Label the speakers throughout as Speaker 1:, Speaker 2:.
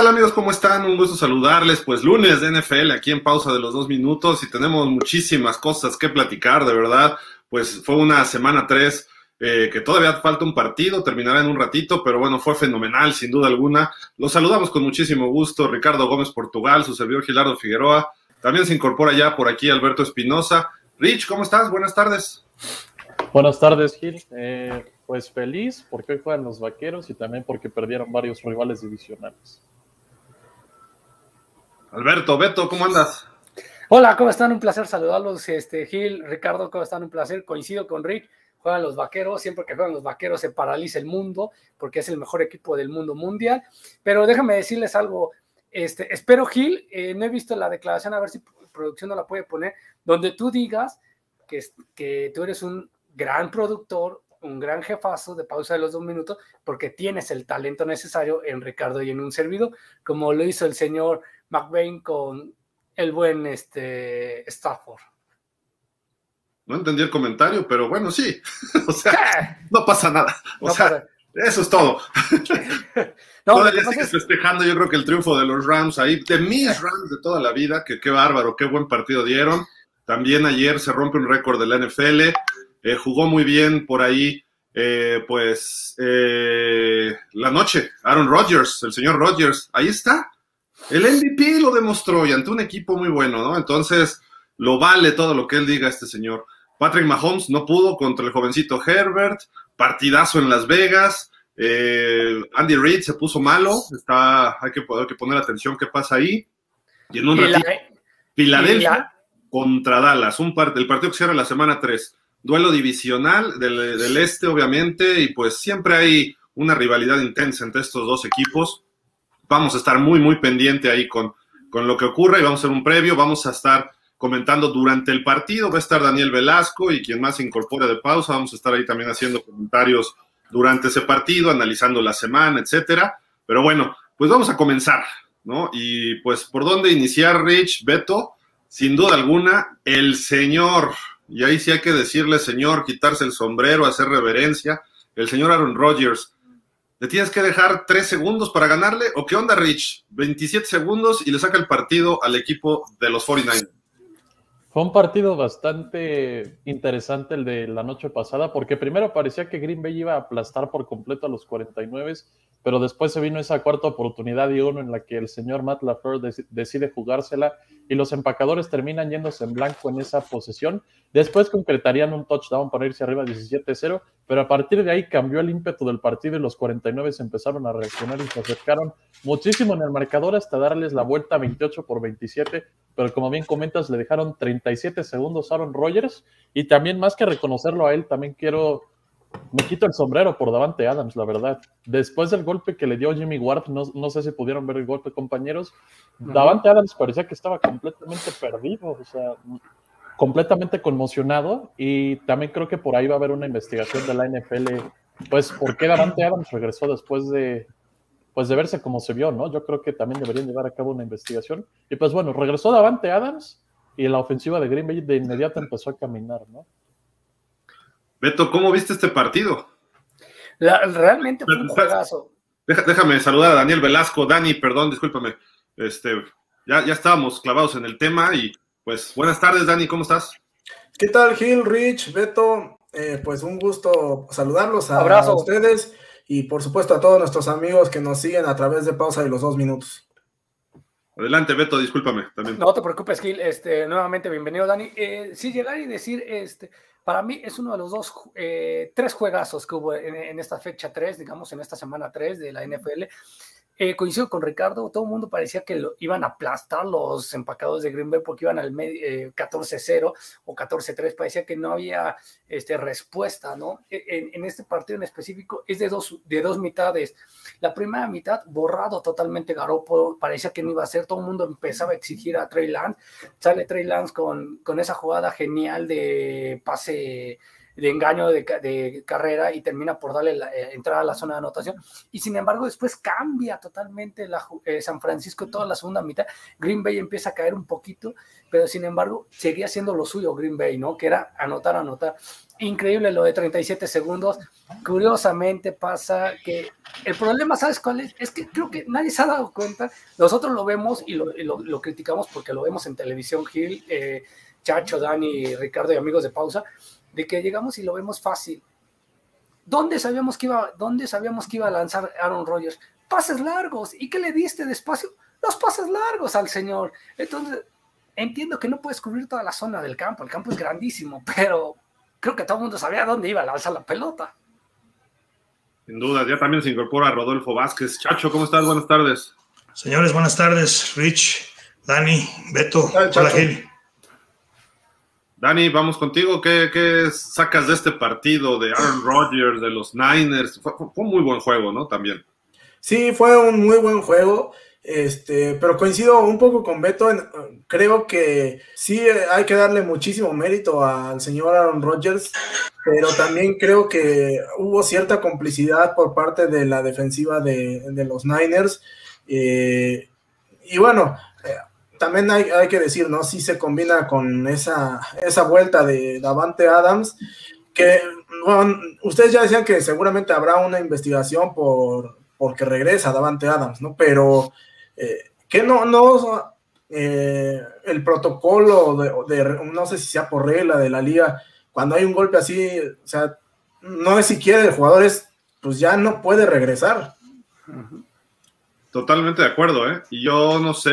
Speaker 1: tal amigos? ¿Cómo están? Un gusto saludarles. Pues lunes de NFL aquí en pausa de los dos minutos y tenemos muchísimas cosas que platicar, de verdad. Pues fue una semana tres eh, que todavía falta un partido, terminará en un ratito, pero bueno, fue fenomenal sin duda alguna. Los saludamos con muchísimo gusto. Ricardo Gómez Portugal, su servidor Gilardo Figueroa. También se incorpora ya por aquí Alberto Espinosa. Rich, ¿cómo estás? Buenas tardes.
Speaker 2: Buenas tardes, Gil. Eh, pues feliz porque hoy juegan los vaqueros y también porque perdieron varios rivales divisionales.
Speaker 1: Alberto, Beto, ¿cómo andas?
Speaker 3: Hola, ¿cómo están? Un placer saludarlos. Este, Gil, Ricardo, ¿cómo están? Un placer. Coincido con Rick. Juegan los vaqueros. Siempre que juegan los vaqueros se paraliza el mundo porque es el mejor equipo del mundo mundial. Pero déjame decirles algo. Este, espero, Gil, eh, no he visto la declaración, a ver si producción no la puede poner, donde tú digas que, que tú eres un gran productor, un gran jefazo de pausa de los dos minutos porque tienes el talento necesario en Ricardo y en un servidor, como lo hizo el señor McVeigh con el buen este, Stafford.
Speaker 1: No entendí el comentario, pero bueno, sí. o sea, no pasa nada. O sea, eso es todo. no, Todavía sigues festejando, yo creo que el triunfo de los Rams ahí, de mis Rams de toda la vida, que qué bárbaro, qué buen partido dieron. También ayer se rompe un récord de la NFL. Eh, jugó muy bien por ahí, eh, pues, eh, la noche. Aaron Rodgers, el señor Rodgers, ahí está. El MVP lo demostró y ante un equipo muy bueno, ¿no? Entonces, lo vale todo lo que él diga este señor. Patrick Mahomes no pudo contra el jovencito Herbert, partidazo en Las Vegas. Andy Reid se puso malo, está, hay que, hay que poner atención qué pasa ahí. Y en un ratito, Filadelfia contra Dallas, un el partido que cierra la semana 3 duelo divisional del, este, obviamente, y pues siempre hay una rivalidad intensa entre estos dos equipos. Vamos a estar muy, muy pendiente ahí con, con lo que ocurra y vamos a hacer un previo, vamos a estar comentando durante el partido, va a estar Daniel Velasco y quien más se incorpore de pausa, vamos a estar ahí también haciendo comentarios durante ese partido, analizando la semana, etcétera. Pero bueno, pues vamos a comenzar, ¿no? Y pues por dónde iniciar, Rich, Beto, sin duda alguna, el señor y ahí sí hay que decirle, señor, quitarse el sombrero, hacer reverencia. El señor Aaron Rodgers, ¿le tienes que dejar tres segundos para ganarle? ¿O qué onda, Rich? 27 segundos y le saca el partido al equipo de los 49
Speaker 2: Fue un partido bastante interesante el de la noche pasada, porque primero parecía que Green Bay iba a aplastar por completo a los 49 pero después se vino esa cuarta oportunidad y uno en la que el señor Matt LaFleur decide jugársela y los empacadores terminan yéndose en blanco en esa posesión. Después concretarían un touchdown para irse arriba 17-0, pero a partir de ahí cambió el ímpetu del partido y los 49 se empezaron a reaccionar y se acercaron muchísimo en el marcador hasta darles la vuelta 28 por 27, pero como bien comentas, le dejaron 37 segundos a Aaron Rodgers y también más que reconocerlo a él, también quiero me quito el sombrero por Davante Adams, la verdad. Después del golpe que le dio Jimmy Ward, no, sé si pudieron ver el golpe, compañeros. Davante Adams parecía que estaba completamente perdido, o sea, completamente conmocionado. Y también creo que por ahí va a haber una investigación de la NFL. Pues, ¿por qué Davante Adams regresó después de, pues, de verse como se vio, no? Yo creo que también deberían llevar a cabo una investigación. Y pues, bueno, regresó Davante Adams y la ofensiva de Green Bay de inmediato empezó a caminar, ¿no?
Speaker 1: Beto, ¿cómo viste este partido?
Speaker 3: realmente fue un juegazo.
Speaker 1: déjame saludar a Daniel Velasco. Dani, perdón, discúlpame. Este, ya, ya estábamos clavados en el tema y pues buenas tardes, Dani, ¿cómo estás?
Speaker 4: ¿Qué tal, Gil, Rich, Beto? Eh, pues un gusto saludarlos a, a, ustedes y por supuesto a todos nuestros amigos que nos siguen a través de pausa de los dos minutos.
Speaker 1: Adelante, Beto, discúlpame también.
Speaker 3: No te preocupes, Gil. Este, nuevamente, bienvenido, Dani. Eh, sí, llegar y decir, este, para mí es uno de los dos, eh, tres juegazos que hubo en, esta fecha 3, digamos, en esta semana 3 de la NFL. Eh, coincido con Ricardo, todo el mundo parecía que iban a aplastar los empacados de Green Bay porque iban al 14-0 eh, o 14-3, parecía que no había este, respuesta, ¿no? E, en, este partido en específico es de dos, de dos mitades. La primera mitad, borrado totalmente Garoppolo, parecía que no iba a ser, todo el mundo empezaba a exigir a Trey Lance, sale Trey Lance con, con esa jugada genial de pase engaño de, carrera y termina por darle la, eh, entrada a la zona de anotación. Y sin embargo, después cambia totalmente la, eh, San Francisco toda la segunda mitad. Green Bay empieza a caer un poquito, pero sin embargo, seguía siendo lo suyo Green Bay, ¿no? Que era anotar, anotar. Increíble lo de 37 segundos. Curiosamente pasa que el problema, ¿sabes cuál es? Es que creo que nadie se ha dado cuenta. Nosotros lo vemos y lo, criticamos porque lo vemos en televisión, Gil, eh, Chacho, Dani, Ricardo y amigos de pausa, de que llegamos y lo vemos fácil. ¿Dónde sabíamos que iba, dónde sabíamos que iba a lanzar Aaron Rodgers? Pases largos. ¿Y qué le diste despacio? Los pases largos al señor. Entonces, entiendo que no puedes cubrir toda la zona del campo. El campo es grandísimo, pero creo que todo el mundo sabía dónde iba a lanzar la pelota.
Speaker 1: Sin duda, ya también se incorpora Rodolfo Vázquez. Chacho, ¿cómo estás? Buenas tardes.
Speaker 5: Señores, buenas tardes. Rich, Dani, Beto, hola Gil.
Speaker 1: Dani, vamos contigo. ¿Qué, sacas de este partido de Aaron Rodgers, de los Niners? Fue, un muy buen juego, ¿no? También.
Speaker 4: Sí, fue un muy buen juego. Este, pero coincido un poco con Beto. creo que sí hay que darle muchísimo mérito al señor Aaron Rodgers, pero también creo que hubo cierta complicidad por parte de la defensiva de, los Niners. Eh, y bueno, también hay, que decir, ¿no? Sí se combina con esa, esa vuelta de Davante Adams, que ustedes ya decían que seguramente habrá una investigación por porque regresa Davante Adams, ¿no? Pero eh, que no, no eh, el protocolo de, no sé si sea por regla de la liga, cuando hay un golpe así, o sea, no es siquiera el jugador es, pues ya no puede regresar.
Speaker 1: Totalmente de acuerdo, ¿eh? Y yo no sé,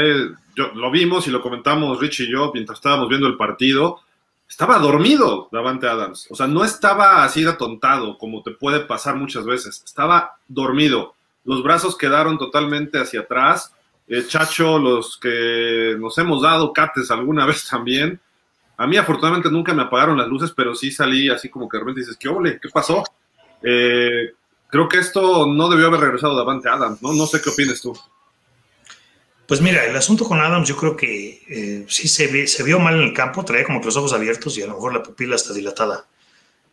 Speaker 1: yo, lo vimos y lo comentamos Rich y yo mientras estábamos viendo el partido. Estaba dormido Davante Adams. O sea, no estaba así atontado como te puede pasar muchas veces. Estaba dormido. Los brazos quedaron totalmente hacia atrás. Eh, Chacho, los que nos hemos dado cates alguna vez también. A mí afortunadamente nunca me apagaron las luces, pero sí salí así como que de repente dices, ¿qué ole? ¿Qué pasó? Eh, creo que esto no debió haber regresado Davante Adams, ¿no? No sé qué opinas tú.
Speaker 5: Pues mira, el asunto con Adams yo creo que eh, sí se, vio mal en el campo, traía como que los ojos abiertos y a lo mejor la pupila está dilatada.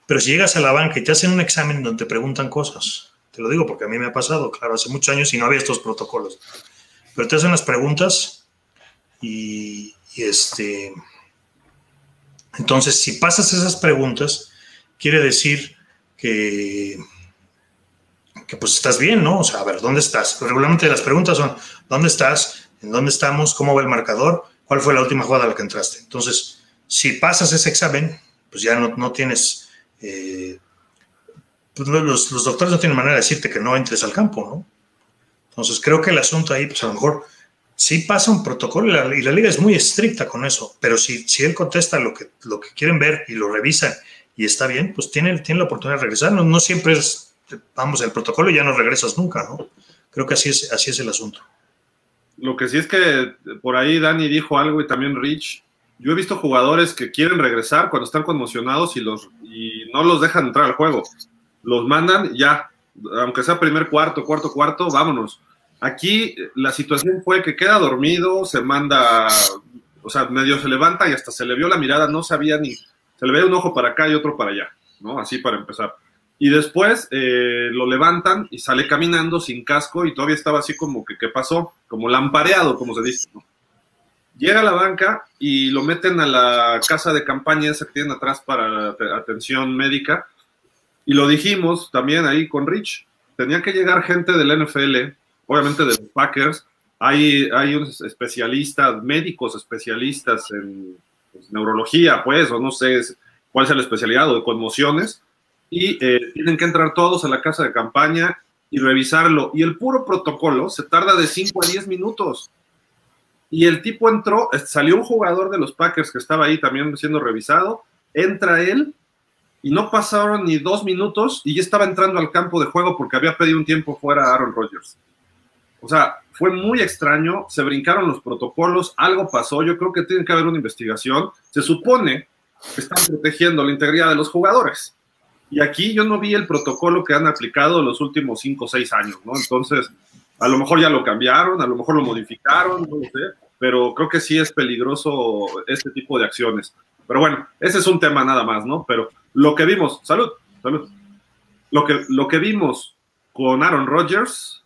Speaker 5: Pero si llegas a la banca y te hacen un examen donde te preguntan cosas, te lo digo porque a mí me ha pasado, claro, hace muchos años y no había estos protocolos, pero te hacen las preguntas y, este... Entonces, si pasas esas preguntas, quiere decir que que pues estás bien, ¿no? O sea, a ver, ¿dónde estás? Regularmente las preguntas son, ¿dónde estás? En dónde estamos, cómo va el marcador, cuál fue la última jugada a la que entraste. Entonces, si pasas ese examen, pues ya no, tienes, eh, pues los, doctores no tienen manera de decirte que no entres al campo, ¿no? Entonces, creo que el asunto ahí, pues a lo mejor sí pasa un protocolo y la, liga es muy estricta con eso, pero si, si él contesta lo que, lo que quieren ver y lo revisan y está bien, pues tiene, tiene la oportunidad de regresar. No, no siempre es, vamos, el protocolo y ya no regresas nunca, ¿no? Creo que así es, así es el asunto.
Speaker 1: Lo que sí es que por ahí Dani dijo algo y también Rich. Yo he visto jugadores que quieren regresar cuando están conmocionados y, los, y no los dejan entrar al juego. Los mandan ya, aunque sea primer cuarto, cuarto, cuarto, vámonos. Aquí la situación fue que queda dormido, se manda, o sea, medio se levanta y hasta se le vio la mirada, no sabía ni, se le ve un ojo para acá y otro para allá, ¿no? Así para empezar. Y después eh, lo levantan y sale caminando sin casco y todavía estaba así como que, ¿qué pasó? Como lampareado, como se dice. Llega a la banca y lo meten a la casa de campaña esa que tienen atrás para atención médica. Y lo dijimos también ahí con Rich. Tenía que llegar gente del NFL, obviamente de los Packers. Hay, hay unos especialistas, médicos especialistas en pues, neurología, pues, o no sé cuál sea la especialidad, o de conmociones y eh, tienen que entrar todos a la casa de campaña y revisarlo. Y el puro protocolo se tarda de 5 a 10 minutos. Y el tipo entró, salió un jugador de los Packers que estaba ahí también siendo revisado, entra él y no pasaron ni dos minutos y ya estaba entrando al campo de juego porque había pedido un tiempo fuera a Aaron Rodgers. O sea, fue muy extraño, se brincaron los protocolos, algo pasó, yo creo que tiene que haber una investigación. Se supone que están protegiendo la integridad de los jugadores. Y aquí yo no vi el protocolo que han aplicado los últimos cinco o seis años, ¿no? Entonces, a lo mejor ya lo cambiaron, a lo mejor lo modificaron, no lo sé, pero creo que sí es peligroso este tipo de acciones. Pero bueno, ese es un tema nada más, ¿no? Pero lo que vimos, salud, salud. Lo que, lo que vimos con Aaron Rodgers,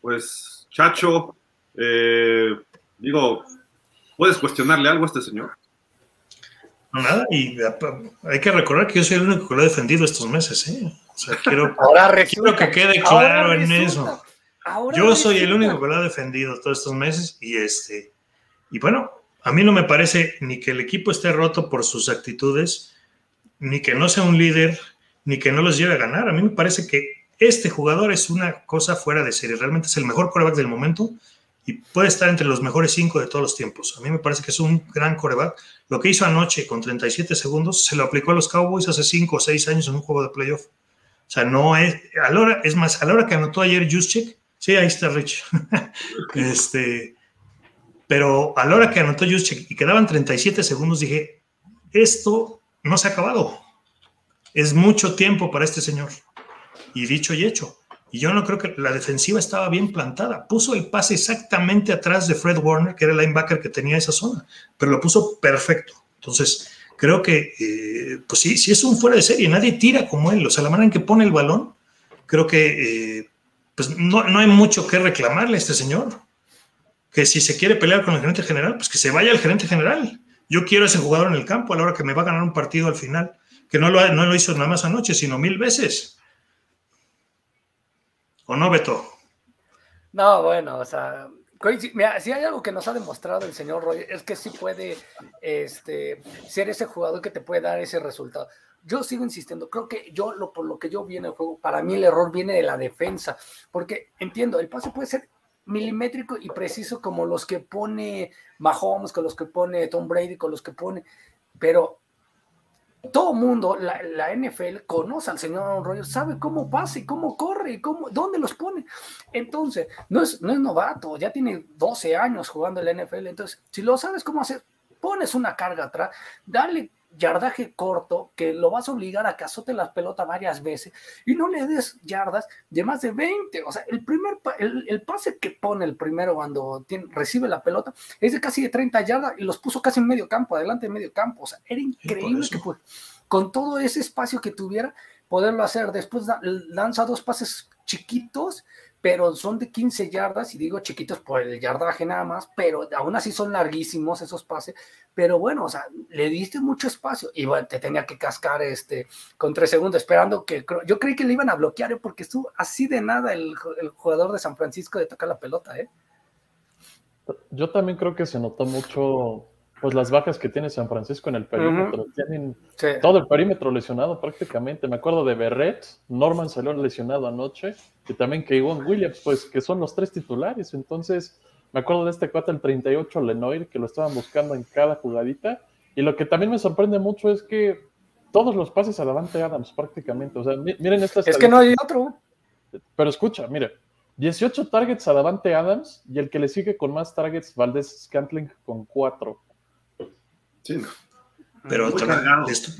Speaker 1: pues, Chacho, eh, digo, ¿puedes cuestionarle algo a este señor?
Speaker 5: No, nada, y hay que recordar que yo soy el único que lo ha defendido estos meses, ¿eh? O sea, quiero, quiero que quede claro en eso. yo soy el único que lo ha defendido todos estos meses y este, y bueno, a mí no me parece ni que el equipo esté roto por sus actitudes, ni que no sea un líder, ni que no los lleve a ganar. A mí me parece que este jugador es una cosa fuera de serie. Realmente es el mejor coreback del momento y puede estar entre los mejores cinco de todos los tiempos. A mí me parece que es un gran coreback. Lo que hizo anoche con 37 segundos se lo aplicó a los Cowboys hace cinco o seis años en un juego de playoff. O sea, no es, a la hora, es más, a la hora que anotó ayer Juszczyk, sí, ahí está Rich, este, pero a la hora que anotó Juszczyk y quedaban 37 segundos, dije, esto no se ha acabado. Es mucho tiempo para este señor. Y dicho y hecho. Y yo no creo que la defensiva estaba bien plantada. Puso el pase exactamente atrás de Fred Warner, que era el linebacker que tenía esa zona, pero lo puso perfecto. Entonces, creo que, eh, pues sí, sí es un fuera de serie. Nadie tira como él. O sea, la manera en que pone el balón, creo que, eh, pues no, no hay mucho que reclamarle a este señor que si se quiere pelear con el gerente general, pues que se vaya el gerente general. Yo quiero a ese jugador en el campo a la hora que me va a ganar un partido al final, que no lo, no lo hizo nada más anoche, sino mil veces. ¿O no, Beto?
Speaker 3: No, bueno, o sea, si hay algo que nos ha demostrado el señor Roy, es que sí puede este, ser ese jugador que te puede dar ese resultado. Yo sigo insistiendo, creo que yo, lo, por lo que yo vi en el juego, para mí el error viene de la defensa, porque entiendo, el pase puede ser milimétrico y preciso como los que pone Mahomes, con los que pone Tom Brady, con los que pone, pero todo mundo, la, NFL conoce al señor Aaron sabe cómo pasa y cómo corre y cómo, dónde los pone. Entonces, no es, no es novato, ya tiene 12 años jugando en la NFL. Entonces, si lo sabes cómo hacer, pones una carga atrás, dale yardaje corto que lo vas a obligar a que azote la pelota varias veces y no le des yardas de más de 20. O sea, el primer el, pase que pone el primero cuando recibe la pelota es de casi de 30 yardas y los puso casi en medio campo, adelante en medio campo. O sea, era increíble que pues, con todo ese espacio que tuviera poderlo hacer. Después lanza dos pases chiquitos pero son de 15 yardas, y digo chiquitos por el yardaje nada más, pero aún así son larguísimos esos pases, pero bueno, o sea, le diste mucho espacio, y bueno, te tenía que cascar este, con tres segundos, esperando que, yo creí que le iban a bloquear, ¿eh? porque estuvo así de nada el, el jugador de San Francisco de tocar la pelota, ¿eh?
Speaker 2: Yo también creo que se notó mucho pues las bajas que tiene San Francisco en el perímetro. Tienen todo el perímetro lesionado prácticamente. Me acuerdo de Berret, Norman salió lesionado anoche, y también que Iwan Williams, pues que son los tres titulares. Entonces, me acuerdo de este cuate, el 38 Lenoir, que lo estaban buscando en cada jugadita. Y lo que también me sorprende mucho es que todos los pases a Davante Adams prácticamente. O sea, miren esta
Speaker 3: Es que no hay otro.
Speaker 2: Pero escucha, mire, 18 targets a Davante Adams y el que le sigue con más targets, Valdez Scantling con 4.
Speaker 5: Pero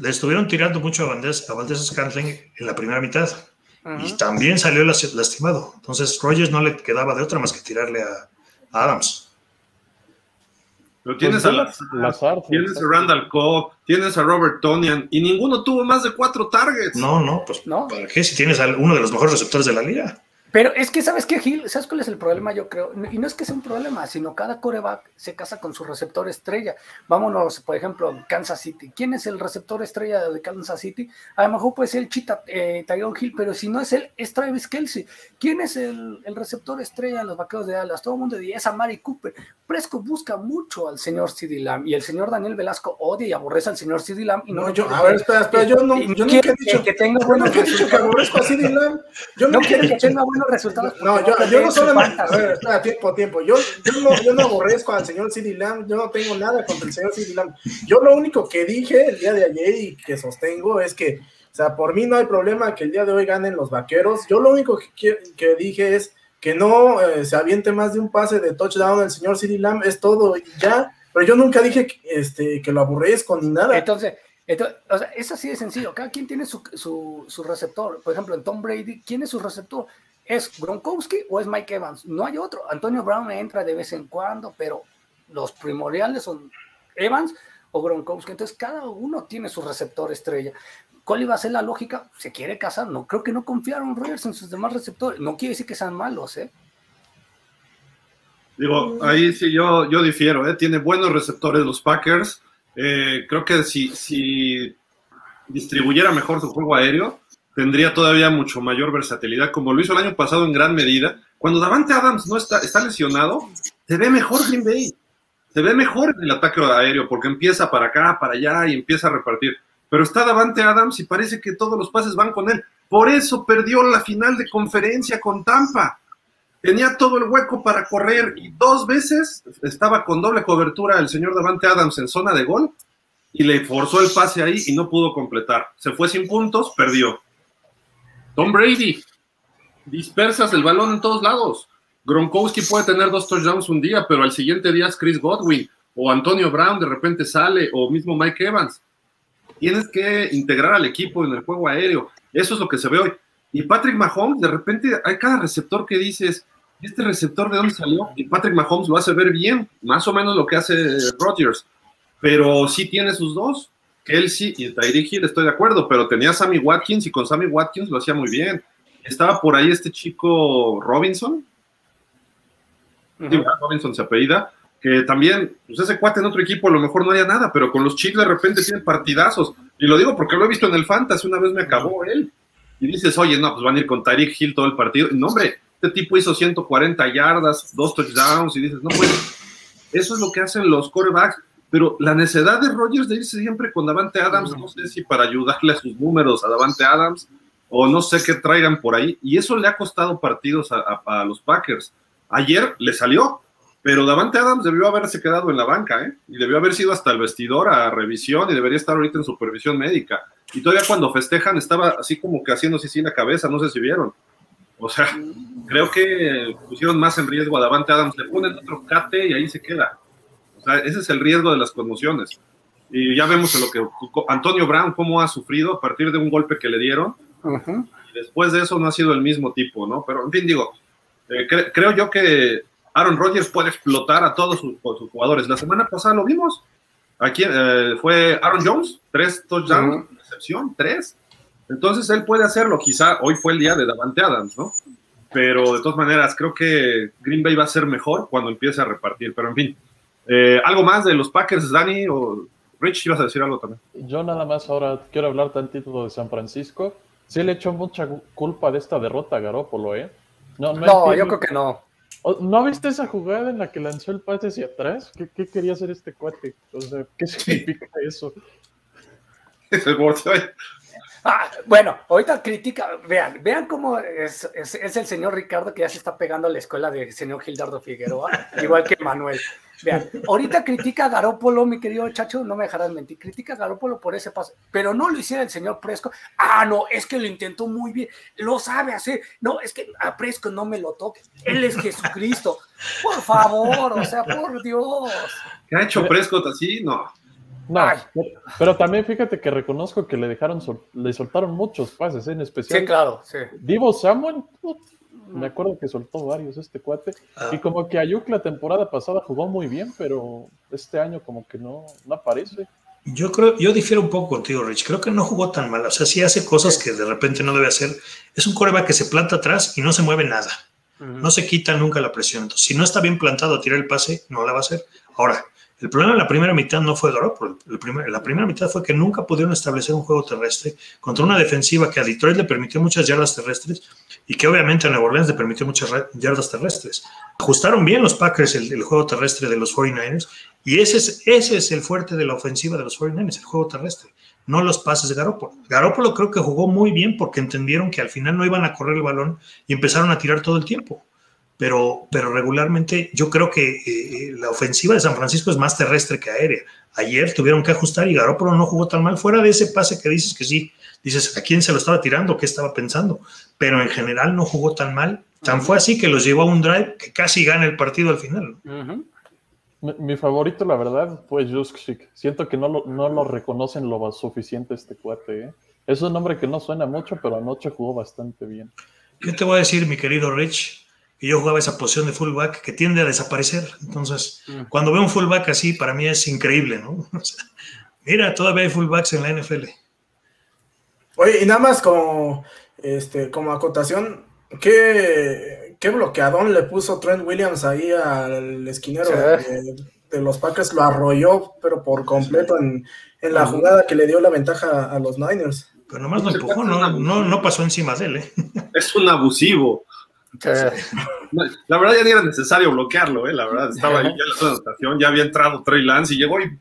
Speaker 5: le, estuvieron tirando mucho a Valdez, a Valdez en la primera mitad. Y también salió lastimado. Entonces Rogers no le quedaba de otra más que tirarle a, Adams.
Speaker 1: Pero tienes, pues a, tienes a Randall Cobb, tienes a Robert Tonian, y ninguno tuvo más de cuatro targets.
Speaker 5: No, no, pues ¿No? ¿para qué si tienes a uno de los mejores receptores de la liga?
Speaker 3: Pero es que, ¿sabes qué, Gil? ¿Sabes cuál es el problema? Yo creo. Y no es que sea un problema, sino cada coreback se casa con su receptor estrella. Vámonos, por ejemplo, Kansas City. ¿Quién es el receptor estrella de Kansas City? A lo mejor puede ser el Chita eh, Hill, pero si no es él, es Travis Kelsey. ¿Quién es el, receptor estrella de los vaqueros de Dallas? Todo el mundo dice, es a Mari Cooper. Presco busca mucho al señor Sidney Lamb y el señor Daniel Velasco odia y aborrece al señor Sidney Lamb. Y no,
Speaker 4: yo, a ver, espera, espera, yo no, yo no he dicho que, tenga buenos resultados. que aborrezco a Lamb. Yo no, quiero que tenga buenos resultados. No, yo, yo no solamente. A ver, espera, tiempo, tiempo. Yo, yo, no, yo no aborrezco al señor Sidney Lamb. Yo no tengo nada contra el señor Sidney Lamb. Yo lo único que dije el día de ayer y que sostengo es que, o sea, por mí no hay problema que el día de hoy ganen los vaqueros. Yo lo único que, que dije es que no eh, se aviente más de un pase de touchdown el señor Sidney Lamb, es todo y ya. Pero yo nunca dije que, este, que lo aborrezco ni nada.
Speaker 3: Entonces, entonces, o sea, es así de sencillo. Cada quien tiene su, su, su, receptor. Por ejemplo, en Tom Brady, ¿quién es su receptor? ¿Es Gronkowski o es Mike Evans? No hay otro. Antonio Brown entra de vez en cuando, pero los primordiales son Evans o Gronkowski. Entonces, cada uno tiene su receptor estrella. ¿Cuál iba a ser la lógica? Se quiere casar. No, creo que no confiaron Rogers en sus demás receptores. No quiere decir que sean malos, ¿eh?
Speaker 1: Digo, ahí sí yo, yo difiero, ¿eh? Tiene buenos receptores los Packers. Eh, creo que si, si distribuyera mejor su juego aéreo, tendría todavía mucho mayor versatilidad, como lo hizo el año pasado en gran medida. Cuando Davante Adams no está, está lesionado, se ve mejor Green Bay. Se ve mejor en el ataque aéreo porque empieza para acá, para allá y empieza a repartir. Pero está Davante Adams y parece que todos los pases van con él. Por eso perdió la final de conferencia con Tampa. Tenía todo el hueco para correr y dos veces estaba con doble cobertura el señor Davante Adams en zona de gol y le forzó el pase ahí y no pudo completar. Se fue sin puntos, perdió. Tom Brady, dispersas el balón en todos lados. Gronkowski puede tener dos touchdowns un día, pero al siguiente día es Chris Godwin o Antonio Brown de repente sale o mismo Mike Evans. Tienes que integrar al equipo en el juego aéreo. Eso es lo que se ve hoy. Y Patrick Mahomes, de repente hay cada receptor que dices, ¿este receptor de dónde salió? Y Patrick Mahomes lo hace ver bien, más o menos lo que hace Rodgers. Pero sí tiene sus dos. Kelsey y Tyreek Hill, estoy de acuerdo, pero tenía a Sammy Watkins y con Sammy Watkins lo hacía muy bien. Estaba por ahí este chico Robinson, Robinson se apellida, que también, pues ese cuate en otro equipo a lo mejor no haya nada, pero con los Chiefs de repente tienen partidazos. Y lo digo porque lo he visto en el Fantasy, una vez me acabó él. Y dices, oye, no, pues van a ir con Tyreek Hill todo el partido. no, hombre, este tipo hizo 140 yardas, dos touchdowns, y dices, no, pues, eso es lo que hacen los corebacks. Pero la necesidad de Rodgers de irse siempre con Davante Adams, no sé si para ayudarle a sus números a Davante Adams, o no sé qué traigan por ahí, y eso le ha costado partidos a, a los Packers. Ayer le salió, pero Davante Adams debió haberse quedado en la banca, ¿eh? Y debió haber sido hasta el vestidor a revisión y debería estar ahorita en supervisión médica. Y todavía cuando festejan estaba así como que haciéndose sin la cabeza, no sé si vieron. O sea, creo que pusieron más en riesgo a Davante Adams, le ponen otro cate y ahí se queda. O sea, ese es el riesgo de las conmociones. Y ya vemos lo que Antonio Brown, cómo ha sufrido a partir de un golpe que le dieron. Y después de eso no ha sido el mismo tipo, ¿no? Pero en fin, digo, eh, creo yo que Aaron Rodgers puede explotar a todos sus, jugadores. La semana pasada lo vimos. Aquí eh, fue Aaron Jones, tres touchdowns, excepción, tres. Entonces él puede hacerlo. Quizá hoy fue el día de Davante Adams, ¿no? Pero de todas maneras, creo que Green Bay va a ser mejor cuando empiece a repartir. Pero en fin, eh, ¿algo más de los Packers, Dani? O Rich, ibas a decir algo también.
Speaker 2: Yo nada más ahora quiero hablar tantito de San Francisco. Sí le echo mucha culpa de esta derrota a Garópolo, ¿eh?
Speaker 3: No, yo creo que no.
Speaker 2: ¿No viste esa jugada en la que lanzó el pase hacia atrás? ¿Qué, quería hacer este cuate? O sea, ¿qué significa eso?
Speaker 3: Ah, bueno, ahorita critica, vean, vean cómo es, es, el señor Ricardo que ya se está pegando a la escuela del señor Gildardo Figueroa, igual que Manuel. Vean, ahorita critica a Garópolo, mi querido chacho, no me dejarás mentir, critica a Garópolo por ese paso, pero no lo hiciera el señor Presco. Ah, no, es que lo intentó muy bien, lo sabe hacer. No, es que a Presco no me lo toque, él es Jesucristo. Por favor, o sea, por Dios.
Speaker 1: ¿Qué ha hecho Prescott así? No.
Speaker 2: No, pero también fíjate que reconozco que le dejaron, le soltaron muchos pases, ¿eh? en especial.
Speaker 3: Sí, claro, sí.
Speaker 2: Divo Samuel, me acuerdo que soltó varios este cuate. Y ah. como que Ayuk la temporada pasada jugó muy bien, pero este año como que no, no aparece.
Speaker 5: Yo creo, yo difiero un poco contigo, Rich. Creo que no jugó tan mal. O sea, sí hace cosas que de repente no debe hacer. Es un coreback que se planta atrás y no se mueve nada. No se quita nunca la presión. Entonces, si no está bien plantado a tirar el pase, no la va a hacer. Ahora, el problema en la primera mitad no fue Garoppolo. La primera mitad fue que nunca pudieron establecer un juego terrestre contra una defensiva que a Detroit le permitió muchas yardas terrestres y que obviamente a Nueva Orleans le permitió muchas yardas terrestres. Ajustaron bien los Packers el, juego terrestre de los 49ers y ese es, ese es el fuerte de la ofensiva de los 49ers, el juego terrestre, no los pases de Garoppolo. Garoppolo creo que jugó muy bien porque entendieron que al final no iban a correr el balón y empezaron a tirar todo el tiempo pero, pero regularmente yo creo que eh, eh, la ofensiva de San Francisco es más terrestre que aérea. Ayer tuvieron que ajustar y Garoppolo no jugó tan mal, fuera de ese pase que dices que sí, dices a quién se lo estaba tirando, qué estaba pensando, pero en general no jugó tan mal. Tan fue así que los llevó a un drive que casi gana el partido al final.
Speaker 2: mi, favorito, la verdad, fue Juskik. Siento que no lo, no lo reconocen lo suficiente este cuate. ¿eh? Es un nombre que no suena mucho, pero anoche jugó bastante bien.
Speaker 5: Yo te voy a decir, mi querido Rich, y yo jugaba esa posición de fullback que tiende a desaparecer. Entonces, mm. cuando veo un fullback así, para mí es increíble, ¿no? mira, todavía hay fullbacks en la NFL.
Speaker 4: Oye, y nada más como, este, como acotación, ¿qué, qué bloqueadón le puso Trent Williams ahí al esquinero de, los Packers? Lo arrolló, pero por completo en, en la jugada que le dio la ventaja a los Niners.
Speaker 5: Pero nomás lo empujó, no, no, no pasó encima de él. ¿eh?
Speaker 1: Es un abusivo. La verdad ya ni era necesario bloquearlo, ¿eh? la verdad, estaba ahí ya la anotación, ya había entrado Trey Lance y llegó y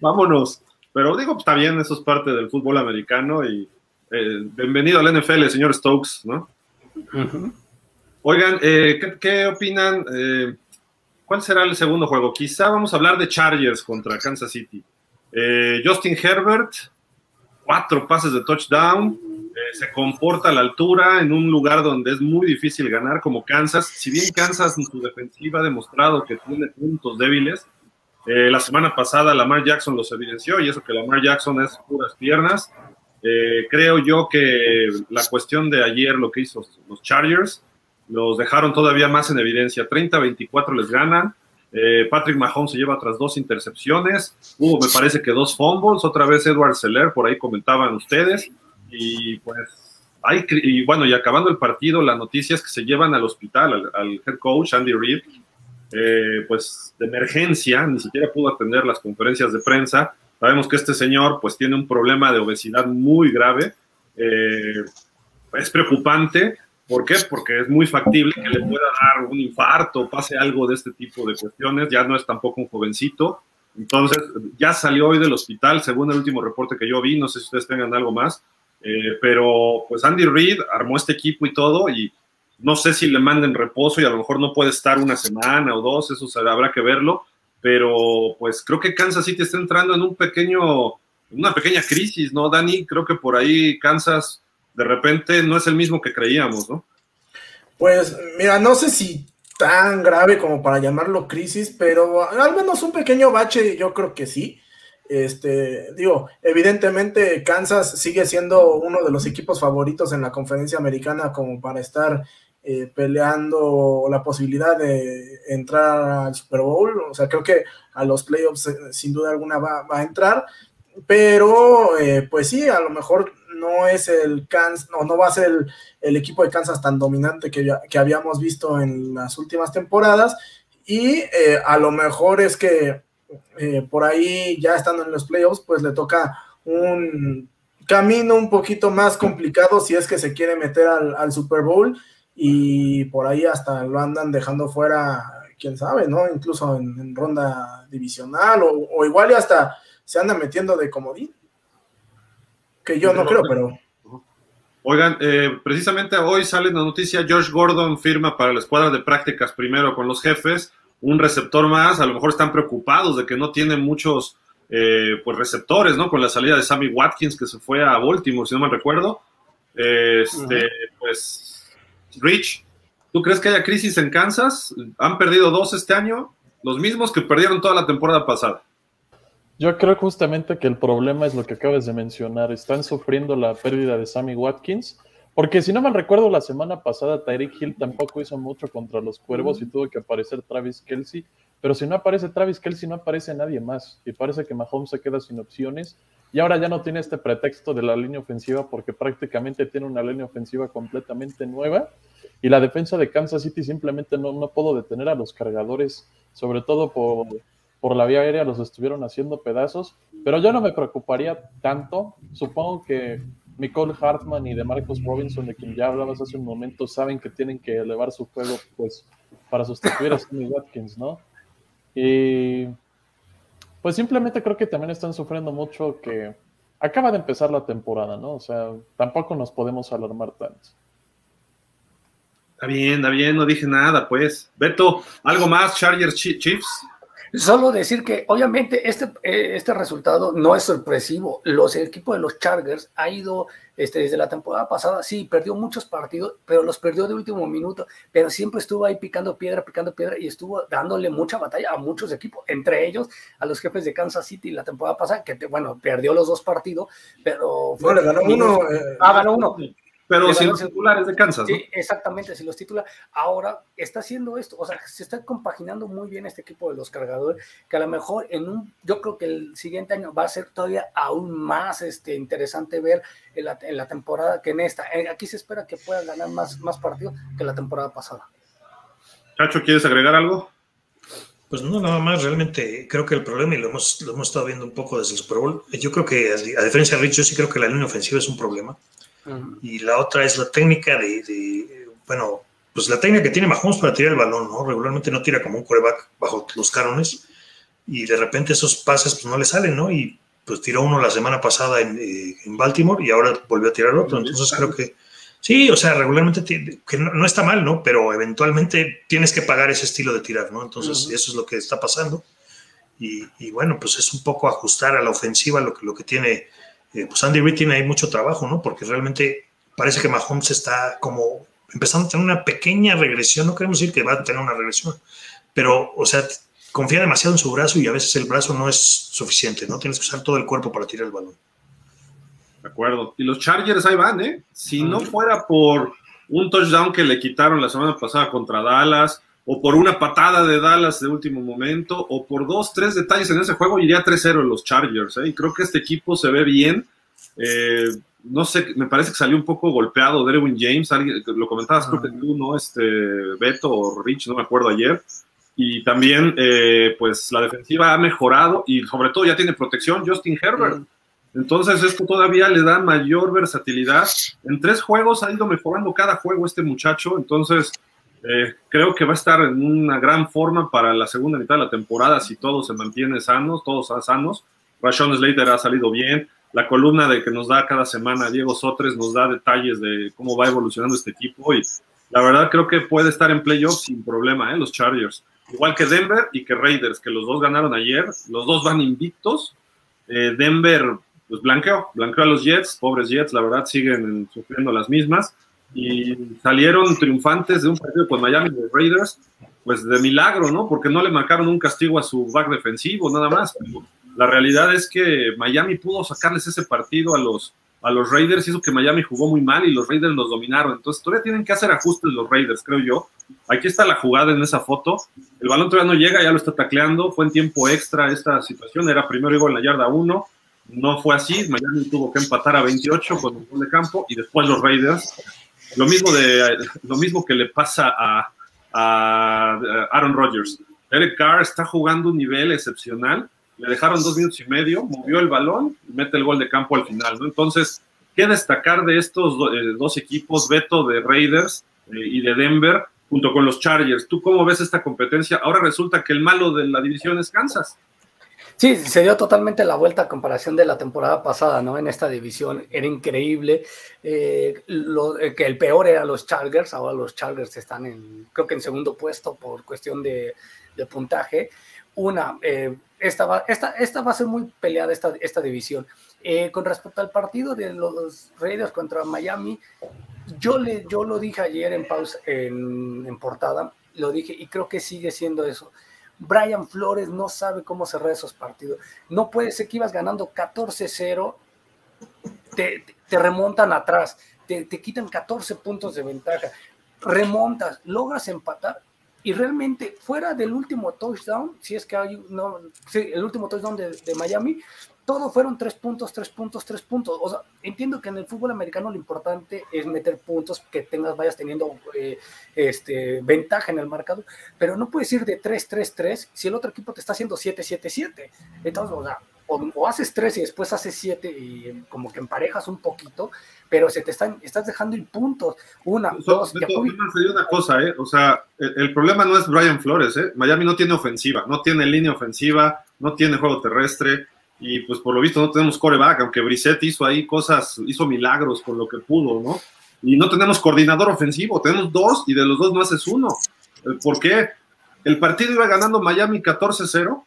Speaker 1: vámonos. Pero digo, pues, está bien, eso es parte del fútbol americano y eh, bienvenido al NFL, señor Stokes, ¿no? Oigan, eh, ¿qué, opinan? Eh, ¿Cuál será el segundo juego? Quizá vamos a hablar de Chargers contra Kansas City. Justin Herbert, cuatro pases de touchdown, eh, se comporta a la altura en un lugar donde es muy difícil ganar como Kansas. Si bien Kansas en su defensiva ha demostrado que tiene puntos débiles, eh, la semana pasada Lamar Jackson los evidenció y eso que Lamar Jackson es puras piernas. Eh, creo yo que la cuestión de ayer, lo que hizo los Chargers, los dejaron todavía más en evidencia. 30-24 les ganan. Patrick Mahomes se lleva tras dos intercepciones. Hubo, me parece que dos fumbles. Otra vez Edward Seller, por ahí comentaban ustedes. Y pues, hay, y bueno, y acabando el partido, la noticia es que se llevan al hospital al, head coach, Andy Reid, eh, pues de emergencia, ni siquiera pudo atender las conferencias de prensa. Sabemos que este señor pues tiene un problema de obesidad muy grave. Eh, es preocupante. ¿Por qué? Porque es muy factible que le pueda dar un infarto, pase algo de este tipo de cuestiones. Ya no es tampoco un jovencito. Entonces, ya salió hoy del hospital, según el último reporte que yo vi. No sé si ustedes tengan algo más. Eh, pero pues Andy Reid armó este equipo y todo y no sé si le manden reposo y a lo mejor no puede estar una semana o dos, eso habrá que verlo, pero pues creo que Kansas City está entrando en un pequeño, una pequeña crisis, ¿no, Dani? Creo que por ahí Kansas de repente no es el mismo que creíamos, ¿no?
Speaker 4: Pues mira, no sé si tan grave como para llamarlo crisis, pero al menos un pequeño bache yo creo que sí. Este, digo, evidentemente Kansas sigue siendo uno de los equipos favoritos en la conferencia americana como para estar eh, peleando la posibilidad de entrar al Super Bowl. O sea, creo que a los playoffs eh, sin duda alguna va, a entrar, pero eh, pues sí, a lo mejor no es el Kansas, no, no va a ser el, equipo de Kansas tan dominante que, que, habíamos visto en las últimas temporadas. Y a lo mejor es que eh, por ahí ya estando en los playoffs, pues le toca un camino un poquito más complicado si es que se quiere meter al, Super Bowl y por ahí hasta lo andan dejando fuera, quién sabe, ¿no? Incluso en, ronda divisional o, igual y hasta se anda metiendo de comodín. Que yo no creo, pero...
Speaker 1: Oigan, eh, precisamente hoy sale la noticia, Josh Gordon firma para la escuadra de prácticas primero con los jefes un receptor más, a lo mejor están preocupados de que no tienen muchos eh, pues receptores, ¿no? Con la salida de Sammy Watkins que se fue a Baltimore, si no me recuerdo. Este, pues, Rich, ¿tú crees que haya crisis en Kansas? Han perdido dos este año, los mismos que perdieron toda la temporada pasada.
Speaker 2: Yo creo justamente que el problema es lo que acabas de mencionar. Están sufriendo la pérdida de Sammy Watkins porque si no mal recuerdo, la semana pasada Tyreek Hill tampoco hizo mucho contra los cuervos y tuvo que aparecer Travis Kelsey. Pero si no aparece Travis Kelsey, no aparece nadie más. Y parece que Mahomes se queda sin opciones. Y ahora ya no tiene este pretexto de la línea ofensiva porque prácticamente tiene una línea ofensiva completamente nueva. Y la defensa de Kansas City simplemente no, no pudo detener a los cargadores, sobre todo por, por la vía aérea, los estuvieron haciendo pedazos. Pero yo no me preocuparía tanto. Supongo que Nicole Hartman y de Marcos Robinson, de quien ya hablabas hace un momento, saben que tienen que elevar su juego pues, para sustituir a Sammy Watkins, ¿no? Y pues simplemente creo que también están sufriendo mucho que acaba de empezar la temporada, ¿no? O sea, tampoco nos podemos alarmar tanto.
Speaker 1: Está bien, está bien, no dije nada, pues. Beto, ¿algo más, Chargers Chiefs?
Speaker 3: Solo decir que obviamente este, eh, este resultado no es sorpresivo. Los equipos de los Chargers ha ido este, desde la temporada pasada, sí, perdió muchos partidos, pero los perdió de último minuto, pero siempre estuvo ahí picando piedra, picando piedra y estuvo dándole mucha batalla a muchos equipos, entre ellos a los jefes de Kansas City la temporada pasada, que bueno, perdió los dos partidos, pero...
Speaker 4: Fue, ganó uno.
Speaker 3: Eh, ah, ganó uno.
Speaker 1: Pero si los titulares de Kansas.
Speaker 3: Sí, exactamente, si los titula. Ahora está haciendo esto, o sea, se está compaginando muy bien este equipo de los cargadores, que a lo mejor en un, yo creo que el siguiente año va a ser todavía aún más este, interesante ver en la, en la temporada que en esta. Eh, aquí se espera que pueda ganar más, más partidos que la temporada pasada.
Speaker 1: Chacho, ¿quieres agregar algo?
Speaker 5: Pues no, nada más, realmente creo que el problema, y lo hemos, lo hemos estado viendo un poco desde el Super Bowl, yo creo que, a diferencia de Rich, yo sí creo que la línea ofensiva es un problema. Y la otra es la técnica de, bueno, pues la técnica que tiene Mahomes para tirar el balón, ¿no? Regularmente no tira como un coreback bajo los cánones y de repente esos pases pues no le salen, ¿no? Y pues tiró uno la semana pasada en, eh, en Baltimore y ahora volvió a tirar otro. Entonces creo que sí, o sea, regularmente que no, está mal, ¿no? Pero eventualmente tienes que pagar ese estilo de tirar, ¿no? Entonces eso es lo que está pasando. Y, y, bueno, pues es un poco ajustar a la ofensiva lo que, lo que tiene eh, pues Andy Reid tiene ahí mucho trabajo, ¿no? Porque realmente parece que Mahomes está como empezando a tener una pequeña regresión, no queremos decir que va a tener una regresión, pero, o sea, confía demasiado en su brazo y a veces el brazo no es suficiente, ¿no? Tienes que usar todo el cuerpo para tirar el balón.
Speaker 1: De acuerdo. Y los Chargers ahí van, ¿eh? Si no fuera por un touchdown que le quitaron la semana pasada contra Dallas, o por una patada de Dallas de último momento, o por dos, tres detalles en ese juego, iría 3-0 los Chargers. ¿eh? Y creo que este equipo se ve bien. Eh, no sé, me parece que salió un poco golpeado Derwin James, lo comentabas, creo que tú, ¿no? Este, Beto o Rich, no me acuerdo ayer. Y también, eh, pues la defensiva ha mejorado y sobre todo ya tiene protección Justin Herbert. Entonces, esto todavía le da mayor versatilidad. En tres juegos ha ido mejorando cada juego este muchacho. Entonces, eh, creo que va a estar en una gran forma para la segunda mitad de la temporada si todo se mantiene sanos, todos sanos. Rashon Slater ha salido bien. La columna de que nos da cada semana Diego Sotres nos da detalles de cómo va evolucionando este equipo y la verdad creo que puede estar en playoffs sin problema, ¿eh? los Chargers. Igual que Denver y que Raiders, que los dos ganaron ayer. Los dos van invictos. Eh, Denver, pues blanqueó, blanqueó a los Jets, pobres Jets, la verdad siguen sufriendo las mismas y salieron triunfantes de un partido con Miami de Raiders, pues de milagro, ¿no? Porque no le marcaron un castigo a su back defensivo, nada más. la realidad es que Miami pudo sacarles ese partido a los, a los Raiders, hizo que Miami jugó muy mal y los Raiders los dominaron. Entonces todavía tienen que hacer ajustes los Raiders, creo yo. Aquí está la jugada en esa foto. El balón todavía no llega, ya lo está tacleando. Fue en tiempo extra esta situación. Era primero igual en la yarda 1. No fue así. Miami tuvo que empatar a 28 con un gol de campo y después los Raiders lo mismo, de, lo mismo que le pasa a, Aaron Rodgers. Eric Carr está jugando un nivel excepcional. Le dejaron dos minutos y medio, movió el balón y mete el gol de campo al final. ¿no? Entonces, ¿qué destacar de estos eh, dos equipos, Beto de Raiders eh, y de Denver, junto con los Chargers? ¿Tú cómo ves esta competencia? Ahora resulta que el malo de la división es Kansas.
Speaker 3: Sí, se dio totalmente la vuelta a comparación de la temporada pasada, ¿no? En esta división era increíble. Eh, lo, eh, que el peor era los Chargers, ahora los Chargers están en, creo que en segundo puesto por cuestión de, puntaje. Una, eh, esta, va, esta, esta, va a ser muy peleada esta, esta división. con respecto al partido de los Raiders contra Miami, yo, le, yo lo dije ayer en pausa, en, en portada, lo dije y creo que sigue siendo eso Brian Flores no sabe cómo cerrar esos partidos. No puede ser que ibas ganando 14-0, te, remontan atrás, te, quitan 14 puntos de ventaja, remontas, logras empatar y realmente fuera del último touchdown, si es que hay, no, el último touchdown de Miami, todo fueron tres puntos, tres puntos, tres puntos. O sea, entiendo que en el fútbol americano lo importante es meter puntos, que tengas, vayas teniendo eh, este, ventaja en el marcador, pero no puedes ir de 3-3-3 si el otro equipo te está haciendo 7-7-7. Entonces, o sea, o, haces 3 y después haces 7 y como que emparejas un poquito, pero se te están, estás dejando ir puntos. Una, dos,
Speaker 1: Beto, una cosa, ¿eh? O sea, el, el, problema no es Brian Flores, ¿eh? Miami no tiene ofensiva, no tiene línea ofensiva, no tiene juego terrestre y pues por lo visto no tenemos coreback, aunque Brissett hizo ahí cosas, hizo milagros con lo que pudo, ¿no? Y no tenemos coordinador ofensivo, tenemos dos y de los dos no haces uno. Eh, ¿Por qué? El partido iba ganando Miami 14-0,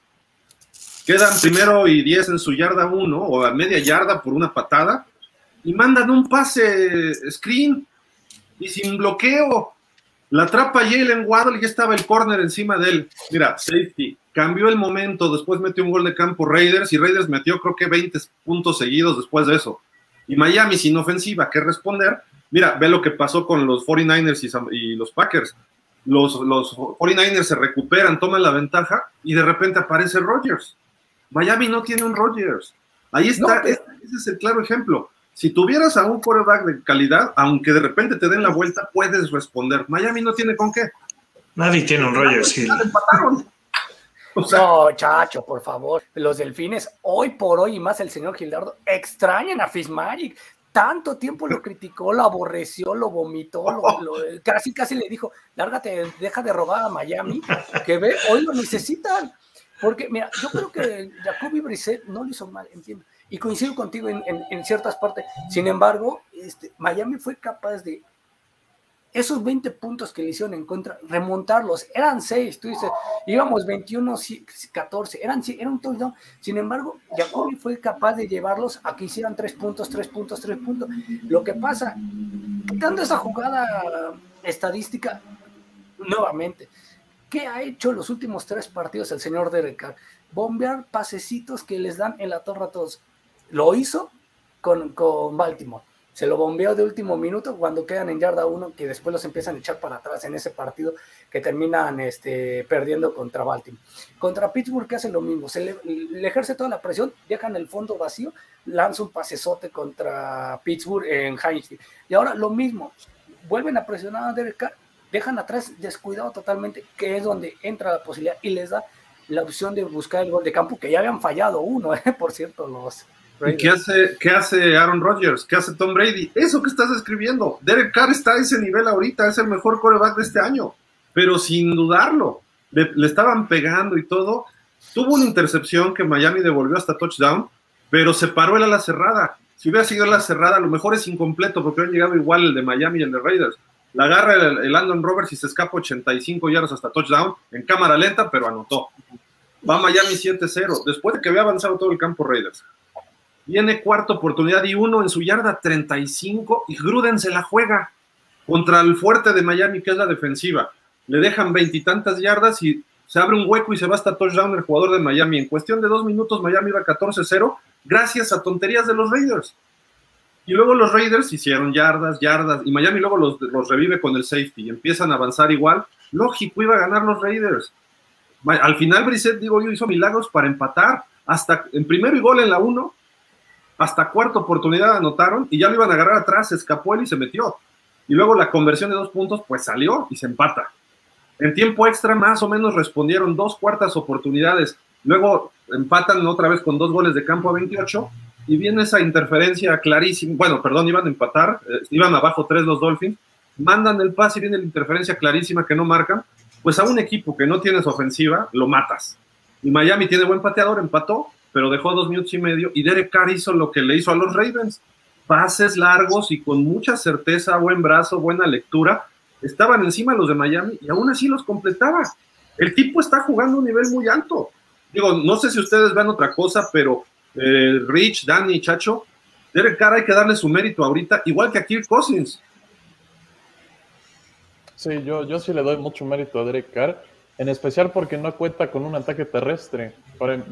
Speaker 1: quedan primero y 10 en su yarda 1 o a media yarda por una patada y mandan un pase screen y sin bloqueo. La atrapa Jalen Waddle y ya estaba el corner encima de él. Mira, safety cambió el momento, después metió un gol de campo Raiders y Raiders metió creo que 20 puntos seguidos después de eso. Y Miami sin ofensiva que responder, Mira, ve lo que pasó con los 49ers y, los Packers. Los, los 49ers se recuperan, toman la ventaja y de repente aparece Rodgers. Miami no tiene un Rodgers. Ahí está, ese es el claro ejemplo. Si tuvieras a un quarterback de calidad, aunque de repente te den la vuelta, puedes responder. Miami no tiene con qué.
Speaker 5: Nadie tiene un Rodgers. Sí.
Speaker 3: no, chacho, por favor. Los delfines, hoy por hoy, y más el señor Gildardo, extrañan a Fitzmagic. Tanto tiempo lo criticó, lo aborreció, lo vomitó, casi casi le dijo, lárgate, deja de robar a Miami, que ve, hoy lo necesitan. Porque, mira, yo creo que Jacoby Brissett no lo hizo mal, entiendo. Y coincido contigo en, ciertas partes. Sin embargo, este, Miami fue capaz de esos 20 puntos que le hicieron en contra, remontarlos, eran 6, tú dices, íbamos 21, 14, eran, era un touchdown, sin embargo, Jacoby fue capaz de llevarlos a que hicieran 3 puntos, 3 puntos, 3 puntos. Lo que pasa, dando esa jugada estadística, nuevamente, ¿qué ha hecho los últimos tres partidos el señor Derek Carr? Bombear pasecitos que les dan en la torre a todos. Lo hizo con, con Baltimore se lo bombeó de último minuto cuando quedan en yarda uno, que después los empiezan a echar para atrás en ese partido que terminan este, perdiendo contra Baltimore. Contra Pittsburgh que hace lo mismo, se le, ejerce toda la presión, dejan el fondo vacío, lanza un pasesote contra Pittsburgh en Heinz. Y ahora lo mismo, vuelven a presionar a Derek Carr, dejan atrás descuidado totalmente, que es donde entra la posibilidad y les da la opción de buscar el gol de campo, que ya habían fallado uno, eh, por cierto, los,
Speaker 1: qué hace, qué hace Aaron Rodgers? ¿Qué hace Tom Brady? Eso que estás escribiendo. Derek Carr está a ese nivel ahorita, es el mejor coreback de este año, pero sin dudarlo. Le, estaban pegando y todo. Tuvo una intercepción que Miami devolvió hasta touchdown, pero se paró el ala cerrada. Si hubiera sido la cerrada, a lo mejor es incompleto porque han llegado igual el de Miami y el de Raiders. La agarra el, el Landon Roberts y se escapa 85 yardas hasta touchdown en cámara lenta, pero anotó. Va Miami 7-0, después de que había avanzado todo el campo Raiders. Viene cuarta oportunidad y uno en su yarda 35 y Gruden se la juega contra el fuerte de Miami, que es la defensiva. Le dejan veintitantas yardas y se abre un hueco y se va hasta touchdown el jugador de Miami. En cuestión de dos minutos, Miami iba 14-0 gracias a tonterías de los Raiders. Y luego los Raiders hicieron yardas, yardas, y Miami luego los, revive con el safety y empiezan a avanzar igual. Lógico, iba a ganar los Raiders. Al final, Brissett, digo yo, hizo milagros para empatar. Hasta en primero y gol en la 1, hasta cuarta oportunidad anotaron y ya lo iban a agarrar atrás, se escapó él y se metió. Y luego la conversión de dos puntos, pues salió y se empata. En tiempo extra, más o menos respondieron dos cuartas oportunidades. Luego empatan otra vez con dos goles de campo a 28 y viene esa interferencia clarísima. Bueno, perdón, iban a empatar, eh, iban abajo tres los Dolphins, mandan el pase y viene la interferencia clarísima que no marcan. Pues a un equipo que no tienes ofensiva, lo matas. Y Miami tiene buen pateador, empató pero dejó dos minutos y medio y Derek Carr hizo lo que le hizo a los Ravens. Pases largos y con mucha certeza, buen brazo, buena lectura. Estaban encima los de Miami y aún así los completaba. El tipo está jugando a un nivel muy alto. Digo, no sé si ustedes ven otra cosa, pero eh, Rich, Danny, Chacho, Derek Carr hay que darle su mérito ahorita, igual que a Kirk Cousins.
Speaker 2: Sí, yo, yo sí le doy mucho mérito a Derek Carr en especial porque no cuenta con un ataque terrestre.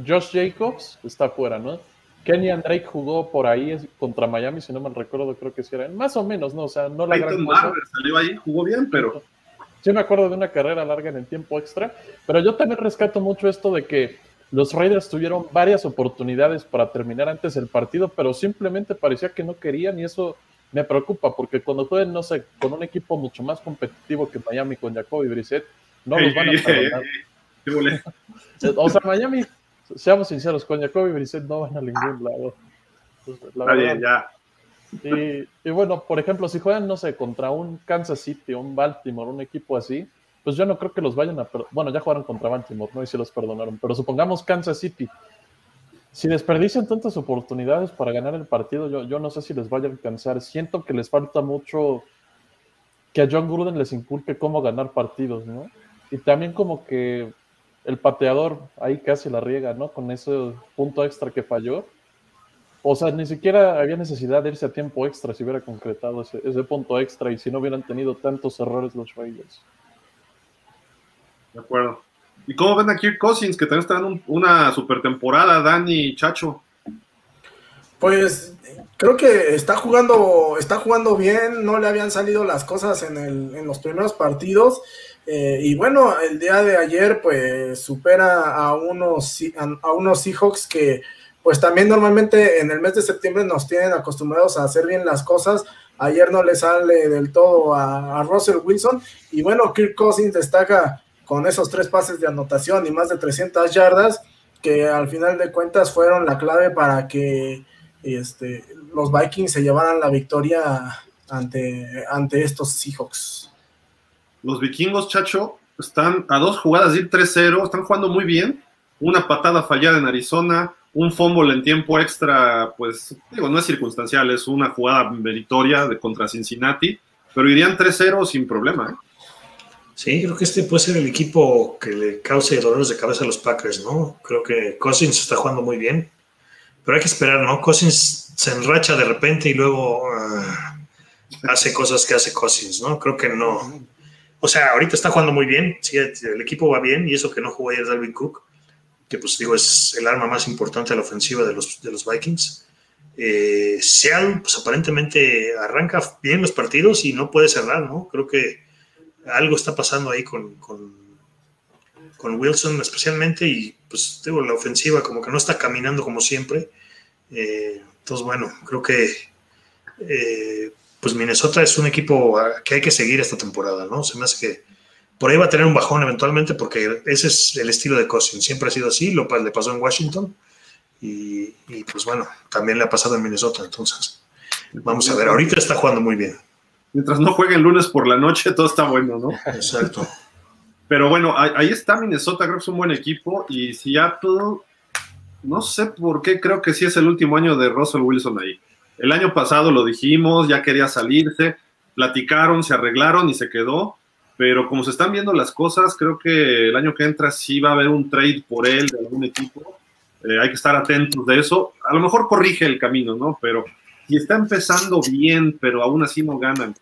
Speaker 2: Josh Jacobs está fuera, ¿no? Kenny Drake jugó por ahí contra Miami, si no me recuerdo, creo que sí era. Más o menos, ¿no? O sea, no la gran
Speaker 1: cosa. salió ahí, jugó bien, pero.
Speaker 2: Sí, me acuerdo de una carrera larga en el tiempo extra. Pero yo también rescato mucho esto de que los Raiders tuvieron varias oportunidades para terminar antes el partido, pero simplemente parecía que no querían y eso me preocupa porque cuando jueguen, no sé, con un equipo mucho más competitivo que Miami con Jacoby Brissett, no los van a perdonar. o sea, Miami, seamos sinceros, con Jacoby Brissett no van a ningún lado.
Speaker 1: Pues, la ya.
Speaker 2: Y, y, bueno, por ejemplo, si juegan, no sé, contra un Kansas City, un Baltimore, un equipo así, pues yo no creo que los vayan a... Bueno, ya jugaron contra Baltimore, ¿no? Y si los perdonaron, pero supongamos Kansas City. Si desperdician tantas oportunidades para ganar el partido, yo, yo no sé si les vaya a alcanzar. Siento que les falta mucho que a John Gruden les inculque cómo ganar partidos, ¿no? Y también como que el pateador ahí casi la riega, ¿no? Con ese punto extra que falló. O sea, ni siquiera había necesidad de irse a tiempo extra si hubiera concretado ese, punto extra y si no hubieran tenido tantos errores los Raiders.
Speaker 1: De acuerdo. ¿Y cómo ven a Kirk Cousins, que también está en una super temporada, Dani y Chacho?
Speaker 4: Pues creo que está jugando, está jugando bien, no le habían salido las cosas en, el, en los primeros partidos. Eh, y bueno, el día de ayer pues supera a unos, a, unos Seahawks que pues también normalmente en el mes de septiembre nos tienen acostumbrados a hacer bien las cosas. Ayer no le sale del todo a, a Russell Wilson. Y bueno, Kirk Cousins destaca con esos tres pases de anotación y más de 300 yardas que al final de cuentas fueron la clave para que este, los Vikings se llevaran la victoria ante, ante estos Seahawks.
Speaker 1: Los vikingos, Chacho, están a dos jugadas de ir 3-0, están jugando muy bien. Una patada fallada en Arizona, un fumble en tiempo extra, pues digo, no es circunstancial, es una jugada meritoria de contra Cincinnati, pero irían 3-0 sin problema. ¿eh?
Speaker 5: Sí, creo que este puede ser el equipo que le cause dolores de cabeza a los Packers, ¿no? Creo que Cousins está jugando muy bien, pero hay que esperar, ¿no? Cousins se enracha de repente y luego ah, hace cosas que hace Cousins, ¿no? Creo que no. O sea, ahorita está jugando muy bien, sí, el equipo va bien y eso que no jugó ayer Dalvin Cook, que pues digo es el arma más importante a la ofensiva de los, de los Vikings. Eh, pues aparentemente arranca bien los partidos y no puede cerrar, ¿no? Creo que algo está pasando ahí con, con, Wilson especialmente y pues digo, la ofensiva como que no está caminando como siempre. Eh, entonces, bueno, creo que eh, pues Minnesota es un equipo que hay que seguir esta temporada, ¿no? Se me hace que por ahí va a tener un bajón eventualmente porque ese es el estilo de Cousins, siempre ha sido así, lo le pasó en Washington y, y pues bueno, también le ha pasado en Minnesota, entonces vamos a ver, ahorita está jugando muy bien
Speaker 1: mientras no jueguen lunes por la noche, todo está bueno, ¿no?
Speaker 5: Exacto.
Speaker 1: Pero bueno, ahí está Minnesota, creo que es un buen equipo. Y Seattle, no sé por qué, creo que sí es el último año de Russell Wilson ahí. El año pasado lo dijimos, ya quería salirse, platicaron, se arreglaron y se quedó. Pero como se están viendo las cosas, creo que el año que entra sí va a haber un trade por él de algún equipo. Eh, hay que estar atentos de eso. A lo mejor corrige el camino, ¿no? Pero si está empezando bien, pero aún así no ganan,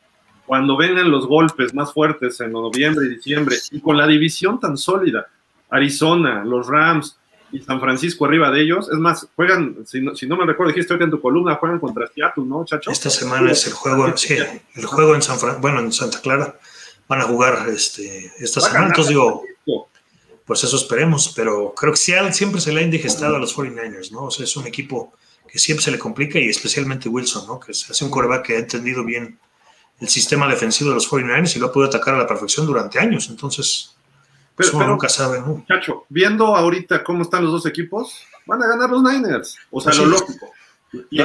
Speaker 1: cuando vengan los golpes más fuertes en noviembre y diciembre, y con la división tan sólida, Arizona, los Rams y San Francisco arriba de ellos, es más, juegan, si no, me recuerdo, dijiste que en tu columna juegan contra Seattle, ¿no, chacho?
Speaker 5: Esta semana es el juego, sí, el juego en San bueno, en Santa Clara, van a jugar este, esta semana, entonces digo, pues eso esperemos, pero creo que Seattle siempre se le ha indigestado a los 49ers, ¿no? O sea, es un equipo que siempre se le complica y especialmente Wilson, ¿no? Que es un coreback que ha entendido bien el sistema defensivo de los 49ers y lo ha podido atacar a la perfección durante años. Entonces, pero, pues, nunca sabe, ¿no?
Speaker 1: Muchacho, viendo ahorita cómo están los dos equipos, van a ganar los Niners. O sea, lo lógico. Y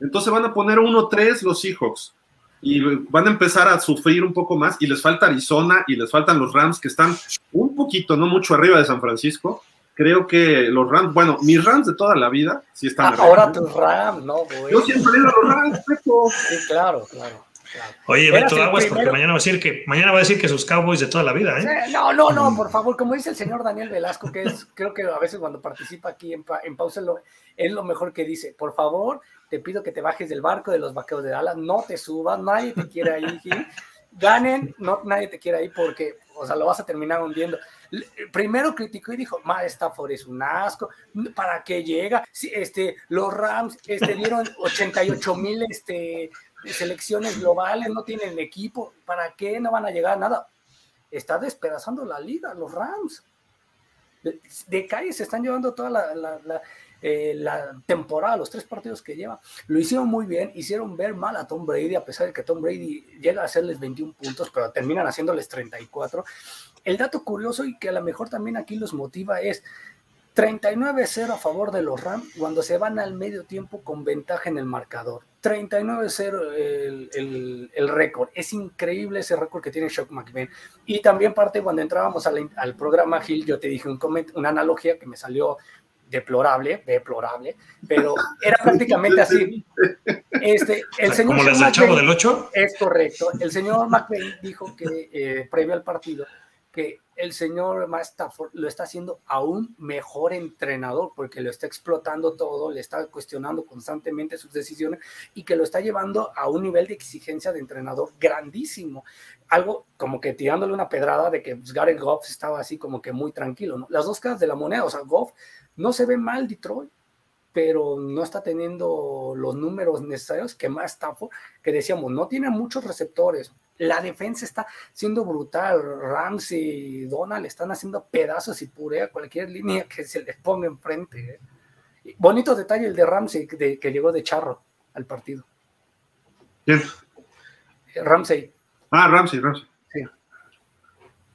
Speaker 1: entonces van a poner 1-3 los Seahawks. Y van a empezar a sufrir un poco más. Y les falta Arizona y les faltan los Rams, que están un poquito, no mucho arriba de San Francisco. Creo que los Rams, bueno, mis Rams de toda la vida sí están.
Speaker 3: Ah, ahora tus Rams, no, güey.
Speaker 1: Yo siempre a los Rams,
Speaker 3: Sí, claro, claro.
Speaker 5: Oye, Beto Aguas, porque mañana va a decir que mañana va a decir que sus Cowboys de toda la vida, ¿eh?
Speaker 3: No, no, no, mm. por favor, como dice el señor Daniel Velasco, que es, creo que a veces cuando participa aquí en, en pausa es lo mejor que dice. Por favor, te pido que te bajes del barco de los vaqueros de Dallas, no te subas, nadie te quiere ahí, ganen, no, nadie te quiere ahí porque, o sea, lo vas a terminar hundiendo. Primero criticó y dijo, Ma, Stafford es un asco, ¿para qué llega? este, los Rams este, dieron 88 mil este, selecciones globales, no tienen equipo, ¿para qué no van a llegar a nada? Está despedazando la liga, los Rams. De, calle se están llevando toda la, eh, la, temporada, los tres partidos que lleva. Lo hicieron muy bien, hicieron ver mal a Tom Brady, a pesar de que Tom Brady llega a hacerles 21 puntos, pero terminan haciéndoles 34. El dato curioso y que a lo mejor también aquí los motiva es 39-0 a favor de los Rams cuando se van al medio tiempo con ventaja en el marcador. 39-0 el, el, récord. Es increíble ese récord que tiene Shock McVeigh. Y también parte cuando entrábamos al, al programa Gil, yo te dije un una analogía que me salió deplorable, deplorable, pero era prácticamente así. Este, el señor
Speaker 5: ¿Como las del Chavo del 8?
Speaker 3: Es correcto. El señor McVeigh dijo que eh, previo al partido que el señor Stafford lo está haciendo aún mejor entrenador porque lo está explotando todo, le está cuestionando constantemente sus decisiones y que lo está llevando a un nivel de exigencia de entrenador grandísimo. Algo como que tirándole una pedrada de que pues, Gareth Goff estaba así como que muy tranquilo, ¿no? Las dos caras de la moneda, o sea, Goff no se ve mal Detroit. pero no está teniendo los números necesarios que más Stafford, que decíamos, no tiene muchos receptores. La defensa está siendo brutal. Ramsey y Donald están haciendo pedazos y purea cualquier línea que se les ponga enfrente. ¿eh? Bonito detalle el de Ramsey, de, que llegó de charro al partido.
Speaker 1: ¿Quién?
Speaker 3: Ramsey.
Speaker 1: Ah, Ramsey, Ramsey.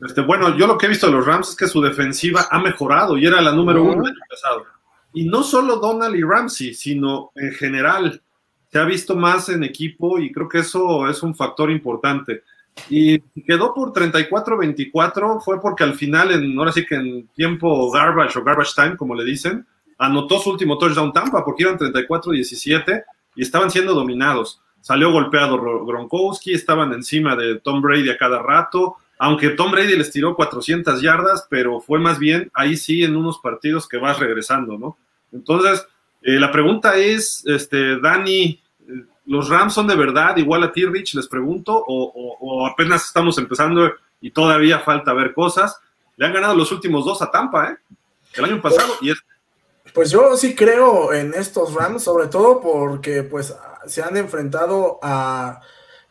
Speaker 1: Este, bueno, yo lo que he visto de los Rams es que su defensiva ha mejorado y era la número uno del año pasado. Y no solo Donald y Ramsey, sino en general. Se ha visto más en equipo y creo que eso es un factor importante. Y quedó por 34-24 fue porque al final, en, ahora sí que en tiempo garbage o garbage time, como le dicen, anotó su último touchdown Tampa porque iban 34-17 y estaban siendo dominados. Salió golpeado Gronkowski, estaban encima de Tom Brady a cada rato, aunque Tom Brady les tiró 400 yardas, pero fue más bien ahí sí en unos partidos que vas regresando, ¿no? Entonces, eh, la pregunta es, este, Dani, ¿los Rams son de verdad igual a ti, Rich? Les pregunto, o, apenas estamos empezando y todavía falta ver cosas. Le han ganado los últimos dos a Tampa, ¿eh? El año pasado y este.
Speaker 4: Pues yo sí creo en estos Rams, sobre todo porque pues se han enfrentado a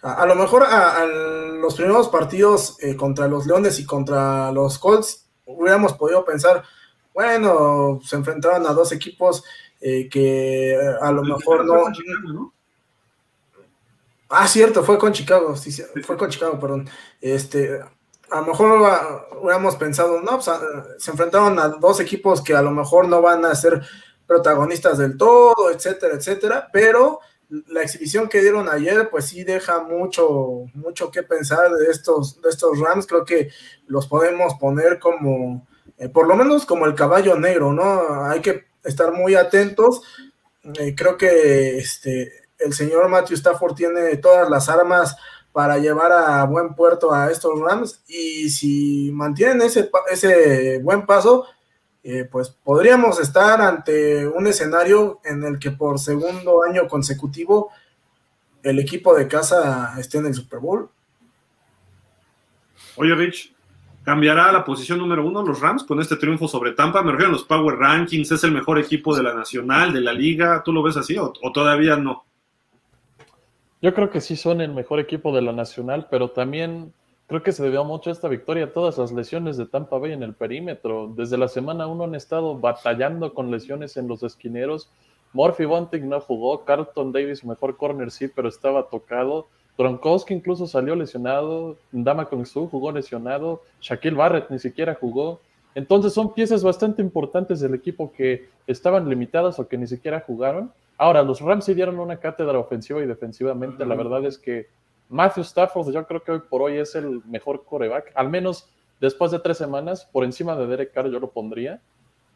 Speaker 4: a, lo mejor a, los primeros partidos eh, contra los Leones y contra los Colts hubiéramos podido pensar, bueno, se enfrentaron a dos equipos eh, que eh, a lo mejor no, Ah, cierto, fue con Chicago, sí, fue con Chicago, perdón. Este, a lo mejor hubiéramos pensado, no, pues, se enfrentaron a dos equipos que a lo mejor no van a ser protagonistas del todo, etcétera, etcétera, pero la exhibición que dieron ayer, pues sí deja mucho, mucho que pensar de estos, de estos Rams. Creo que los podemos poner como, eh, por lo menos como el caballo negro, ¿no? Hay que estar muy atentos. Eh, creo que este, el señor Matthew Stafford tiene todas las armas para llevar a buen puerto a estos Rams y si mantienen ese, ese buen paso, eh, pues podríamos estar ante un escenario en el que por segundo año consecutivo el equipo de casa esté en el Super Bowl.
Speaker 1: Oye, Rich, ¿cambiará la posición número uno los Rams con este triunfo sobre Tampa? Me refiero a los Power Rankings, ¿es el mejor equipo de la Nacional, de la Liga? ¿Tú lo ves así o todavía no?
Speaker 2: Yo creo que sí son el mejor equipo de la Nacional, pero también Creo que se debió mucho a esta victoria a todas las lesiones de Tampa Bay en el perímetro. Desde la semana 1 han estado batallando con lesiones en los esquineros. Murphy Bunting no jugó, Carlton Davis, mejor corner sí, pero estaba tocado. Gronkowski incluso salió lesionado, Dama Su jugó lesionado, Shaquille Barrett ni siquiera jugó. Entonces son piezas bastante importantes del equipo que estaban limitadas o que ni siquiera jugaron. Ahora, los Rams sí dieron una cátedra ofensiva y defensivamente. La verdad es que Matthew Stafford yo creo que hoy por hoy es el mejor coreback, al menos después de tres semanas, por encima de Derek Carr yo lo pondría,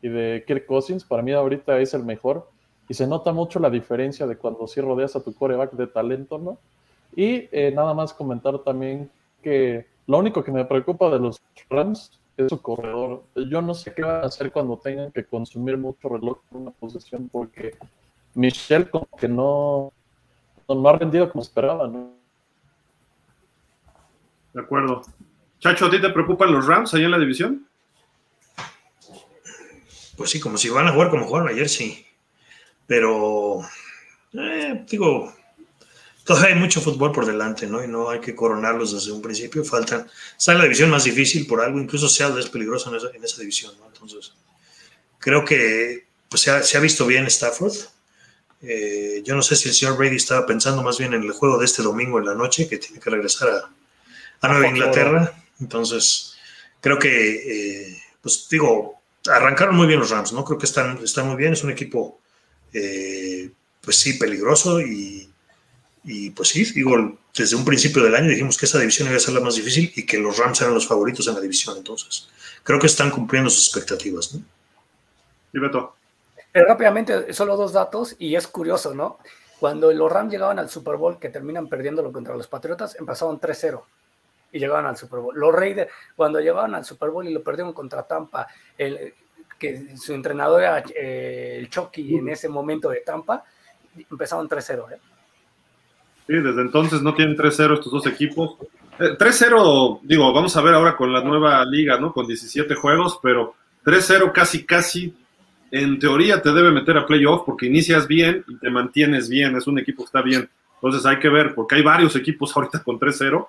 Speaker 2: y de Kirk Cousins, para mí ahorita es el mejor, y se nota mucho la diferencia de cuando sí rodeas a tu coreback de talento, ¿no? Y eh, nada más comentar también que lo único que me preocupa de los Rams es su corredor. Yo no sé qué va a hacer cuando tengan que consumir mucho reloj en una posición, porque Michelle como que no, no ha rendido como esperaba, ¿no?
Speaker 1: De acuerdo. Chacho, ¿a ti te preocupan los Rams ahí en la división?
Speaker 5: Pues sí, como si van a jugar como jugaron ayer, sí. Pero, eh, digo, todavía hay mucho fútbol por delante, ¿no? Y no hay que coronarlos desde un principio. Faltan. Está en la división más difícil por algo, incluso Seattle es peligroso en esa, en esa división, ¿no? Entonces, creo que pues, se, ha, se ha visto bien Stafford. Eh, yo no sé si el señor Brady estaba pensando más bien en el juego de este domingo en la noche, que tiene que regresar a, a Nueva Inglaterra. Entonces, creo que, eh, pues digo, arrancaron muy bien los Rams, ¿no? Creo que están, están muy bien, es un equipo, eh, pues sí, peligroso y, y, pues sí, digo, desde un principio del año dijimos que esa división iba a ser la más difícil y que los Rams eran los favoritos en la división, entonces creo que están cumpliendo sus expectativas, ¿no?
Speaker 1: Y Beto.
Speaker 3: Pero rápidamente, solo dos datos y es curioso, ¿no? Cuando los Rams llegaban al Super Bowl, que terminan perdiéndolo contra los Patriotas, empezaron 3-0 y llegaban al Super Bowl. Los Raiders, cuando llegaban al Super Bowl y lo perdieron contra Tampa, el, que su entrenador era eh, el Chucky en ese momento de Tampa, empezaron 3-0. ¿eh?
Speaker 1: Sí, desde entonces no tienen 3-0 estos dos equipos. 3-0, eh, digo, vamos a ver ahora con la nueva liga, ¿no? Con 17 juegos, pero 3-0 casi, casi en teoría te debe meter a playoff porque inicias bien y te mantienes bien, es un equipo que está bien. Entonces hay que ver, porque hay varios equipos ahorita con 3-0,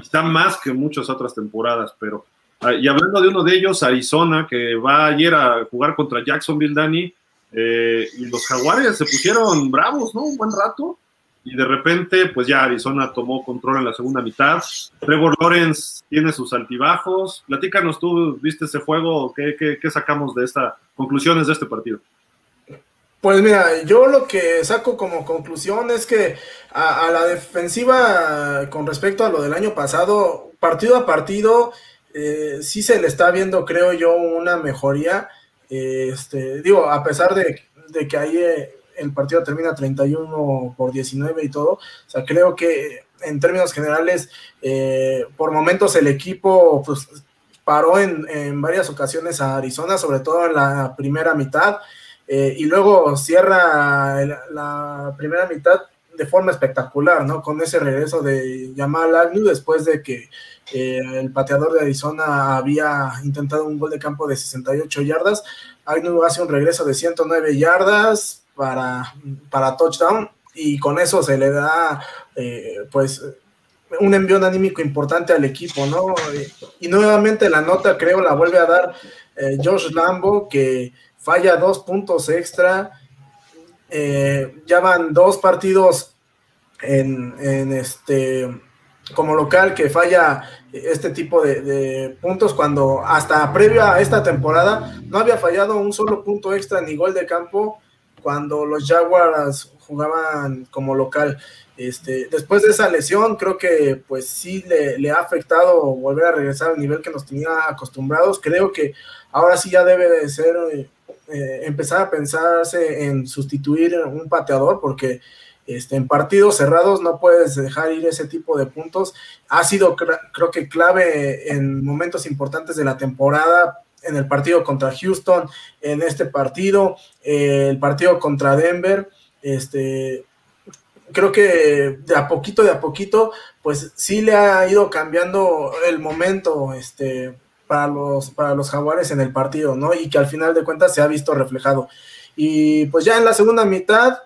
Speaker 1: está más que muchas otras temporadas, pero ah, y hablando de uno de ellos, Arizona, que va ayer a jugar contra Jacksonville, Dani, eh, y los jaguares se pusieron bravos, ¿no? Un buen rato, y de repente, pues ya Arizona tomó control en la segunda mitad. Trevor Lawrence tiene sus altibajos. Platícanos tú, ¿viste ese juego? ¿Qué, qué, sacamos de estas conclusiones de este partido?
Speaker 4: Pues mira, yo lo que saco como conclusión es que a, la defensiva con respecto a lo del año pasado, partido a partido, eh, sí se le está viendo, creo yo, una mejoría. este, digo, a pesar de, de que hay eh, el partido termina 31 por 19 y todo. O sea, creo que en términos generales, eh, por momentos el equipo pues, paró en, varias ocasiones a Arizona, sobre todo en la primera mitad, eh, y luego cierra la primera mitad de forma espectacular, ¿no? Con ese regreso de Jamal Agnew después de que eh, el pateador de Arizona había intentado un gol de campo de 68 yardas. Agnew hace un regreso de 109 yardas, para, para touchdown y con eso se le da eh, pues un envío anímico importante al equipo, ¿no? Y, nuevamente la nota creo la vuelve a dar eh, Josh Lambo que falla dos puntos extra, eh, ya van dos partidos en, en este como local que falla este tipo de, puntos cuando hasta previo a esta temporada no había fallado un solo punto extra ni gol de campo cuando los Jaguars jugaban como local. Este, después de esa lesión, creo que pues sí le, ha afectado volver a regresar al nivel que nos tenía acostumbrados. Creo que ahora sí ya debe de ser eh, empezar a pensarse en sustituir un pateador porque este, en partidos cerrados no puedes dejar ir ese tipo de puntos. Ha sido creo que clave en momentos importantes de la temporada en el partido contra Houston, en este partido, eh, el partido contra Denver, este, creo que de a poquito, de a poquito, pues sí le ha ido cambiando el momento, este, para los, para los jaguares en el partido, ¿no? Y que al final de cuentas se ha visto reflejado. Y pues ya en la segunda mitad,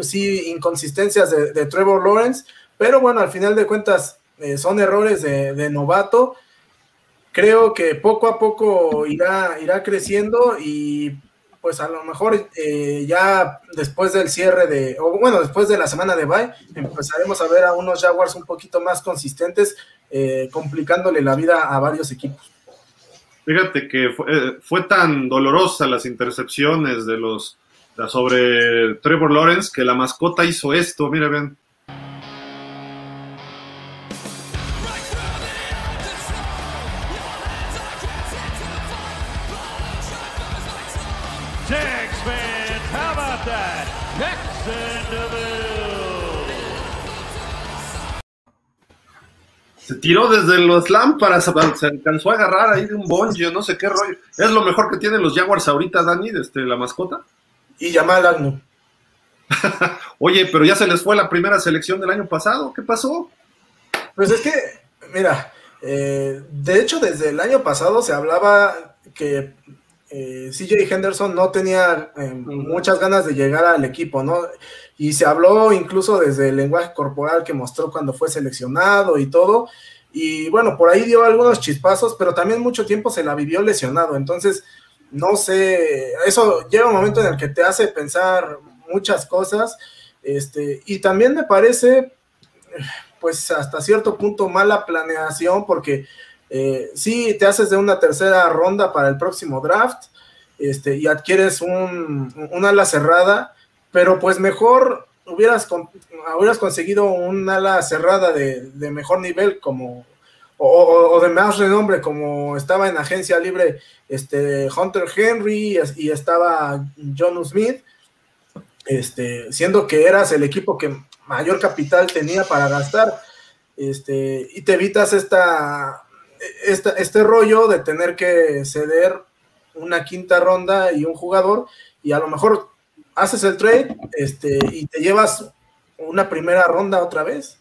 Speaker 4: sí, inconsistencias de, Trevor Lawrence, pero bueno, al final de cuentas eh, son errores de, novato creo que poco a poco irá, irá creciendo y pues a lo mejor eh, ya después del cierre de, o bueno, después de la semana de bye, empezaremos a ver a unos Jaguars un poquito más consistentes, eh, complicándole la vida a varios equipos.
Speaker 1: Fíjate que fue, tan dolorosa las intercepciones de los sobre Trevor Lawrence que la mascota hizo esto, mira, ven. Se tiró desde los lámparas, se alcanzó a agarrar ahí de un bonje, no sé qué rollo. Es lo mejor que tienen los Jaguars ahorita, Dani, desde la mascota.
Speaker 4: Y Yamal Agno.
Speaker 1: Oye, pero ya se les fue la primera selección del año pasado, ¿qué pasó?
Speaker 4: Pues es que, mira, eh, de hecho desde el año pasado se hablaba que eh, CJ Henderson no tenía eh, muchas ganas de llegar al equipo, ¿no? Y se habló incluso desde el lenguaje corporal que mostró cuando fue seleccionado y todo. Y bueno, por ahí dio algunos chispazos, pero también mucho tiempo se la vivió lesionado. Entonces, no sé, eso llega un momento en el que te hace pensar muchas cosas. Este, y también me parece, pues hasta cierto punto, mala planeación, porque eh, sí, te haces de una tercera ronda para el próximo draft este, y adquieres un, ala cerrada, pero pues mejor hubieras, hubieras conseguido un ala cerrada de, mejor nivel como o, de más renombre como estaba en agencia libre este Hunter Henry y estaba John Smith este siendo que eras el equipo que mayor capital tenía para gastar este y te evitas esta este, rollo de tener que ceder una quinta ronda y un jugador, y a lo mejor haces el trade este, y te llevas una primera ronda otra vez.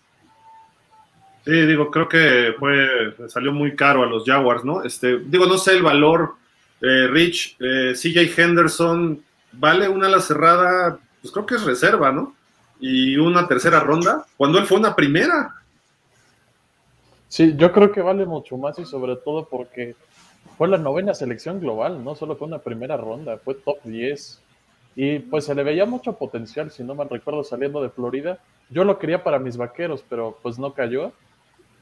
Speaker 1: Sí, digo, creo que fue, salió muy caro a los Jaguars, ¿no? Este, digo, no sé el valor eh, Rich, eh, CJ Henderson, vale una ala cerrada, pues creo que es reserva, ¿no? Y una tercera ronda, cuando él fue una primera.
Speaker 2: Sí, yo creo que vale mucho más y sobre todo porque fue la novena selección global, no solo fue una primera ronda, fue top 10. Y pues se le veía mucho potencial, si no me recuerdo, saliendo de Florida. Yo lo quería para mis vaqueros, pero pues no cayó.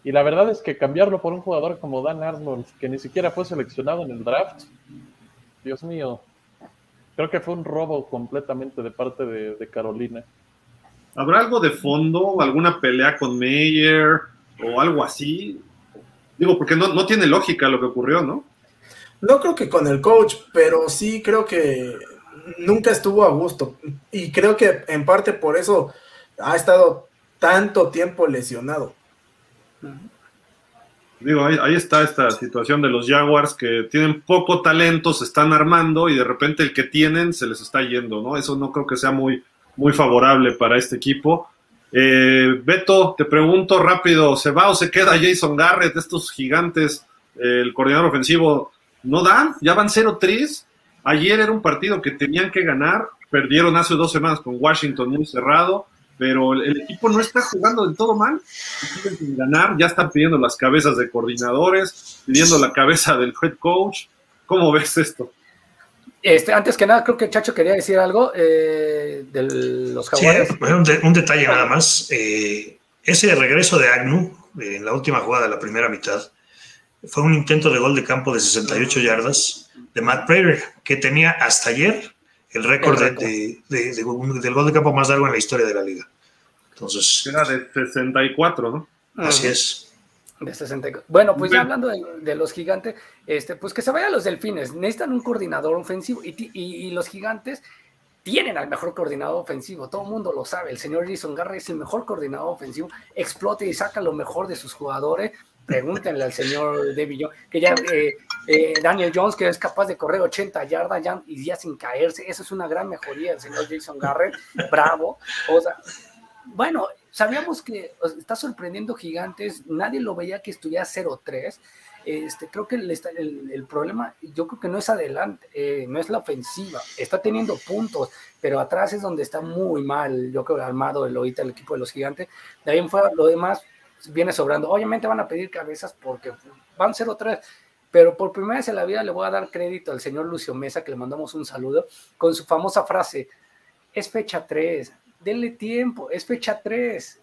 Speaker 2: Y la verdad es que cambiarlo por un jugador como Dan Arnold, que ni siquiera fue seleccionado en el draft, Dios mío, creo que fue un robo completamente de parte de, Carolina.
Speaker 1: ¿Habrá algo de fondo, alguna pelea con Meyer o algo así? Digo, porque no, no tiene lógica lo que ocurrió, ¿no?
Speaker 4: No creo que con el coach, pero sí creo que nunca estuvo a gusto. Y creo que en parte por eso ha estado tanto tiempo lesionado.
Speaker 1: Digo, ahí, está esta situación de los Jaguars que tienen poco talento, se están armando y de repente el que tienen se les está yendo, ¿no? Eso no creo que sea muy, muy favorable para este equipo. Eh, Beto, te pregunto rápido, ¿se va o se queda Jason Garrett, estos gigantes, el coordinador ofensivo? ¿No dan? ¿Ya van 0-3? Ayer era un partido que tenían que ganar, perdieron hace dos semanas con Washington muy cerrado pero el, equipo no está jugando del todo mal. Quieren ganar, ya están pidiendo las cabezas de coordinadores, pidiendo la cabeza del head coach. ¿Cómo ves esto?
Speaker 3: Este, antes que nada, creo que Chacho quería decir algo eh, de los
Speaker 5: jaguares. un, detalle nada más. Eh, ese regreso de Agnew en la última jugada de la primera mitad fue un intento de gol de campo de 68 yardas de Matt Prater, que tenía hasta ayer el récord de, del gol de campo más largo en la historia de la liga. Entonces.
Speaker 1: Era de 64, ¿no?
Speaker 5: Así es.
Speaker 3: De 64. Bueno, pues ya hablando de, los gigantes, este, pues que se vayan los delfines. Necesitan un coordinador ofensivo y, los gigantes tienen al mejor coordinador ofensivo, todo el mundo lo sabe, el señor Jason Garrett es el mejor coordinador ofensivo, explota y saca lo mejor de sus jugadores, Pregúntenle al señor David Jones, que ya eh, eh, Daniel Jones, que es capaz de correr 80 yardas ya, y ya sin caerse, eso es una gran mejoría del señor Jason Garrett, bravo. O sea, bueno, sabíamos que está sorprendiendo gigantes, nadie lo veía que estuviera 0-3. Este, creo que el, el, problema, yo creo que no es adelante, eh, no es la ofensiva, está teniendo puntos, pero atrás es donde está muy mal, yo creo, armado el ahorita el equipo de los gigantes. De ahí en fuera, lo demás, viene sobrando. Obviamente van a pedir cabezas porque van 0-3, pero por primera vez en la vida le voy a dar crédito al señor Lucio Mesa, que le mandamos un saludo, con su famosa frase, es fecha 3, denle tiempo, es fecha 3.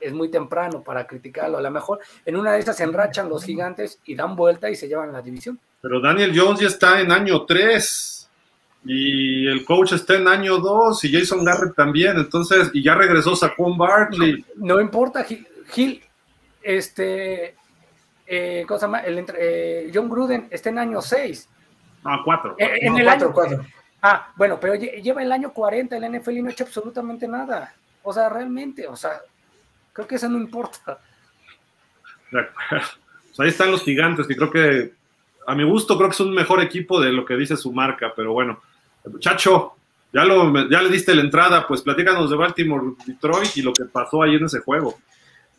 Speaker 3: Es muy temprano para criticarlo. A lo mejor en una de estas se enrachan los gigantes y dan vuelta y se llevan la división.
Speaker 1: Pero Daniel Jones ya está en año 3 y el coach está en año 2 y Jason Garrett también. Entonces, y ya regresó Saquon Barkley.
Speaker 3: No, no importa, Gil, este, eh, ¿cómo se llama? El, eh, John Gruden está en año 6.
Speaker 1: Ah, 4.
Speaker 3: Eh, en el año 4. Ah, bueno, pero lleva el año 40 el NFL y no ha hecho absolutamente nada. O sea, realmente, o sea, creo que eso no importa.
Speaker 1: ahí están los gigantes, que creo que, a mi gusto, creo que es un mejor equipo de lo que dice su marca, pero bueno. Chacho, ya, lo, ya le diste la entrada, pues platícanos de Baltimore, Detroit y lo que pasó ahí en ese juego.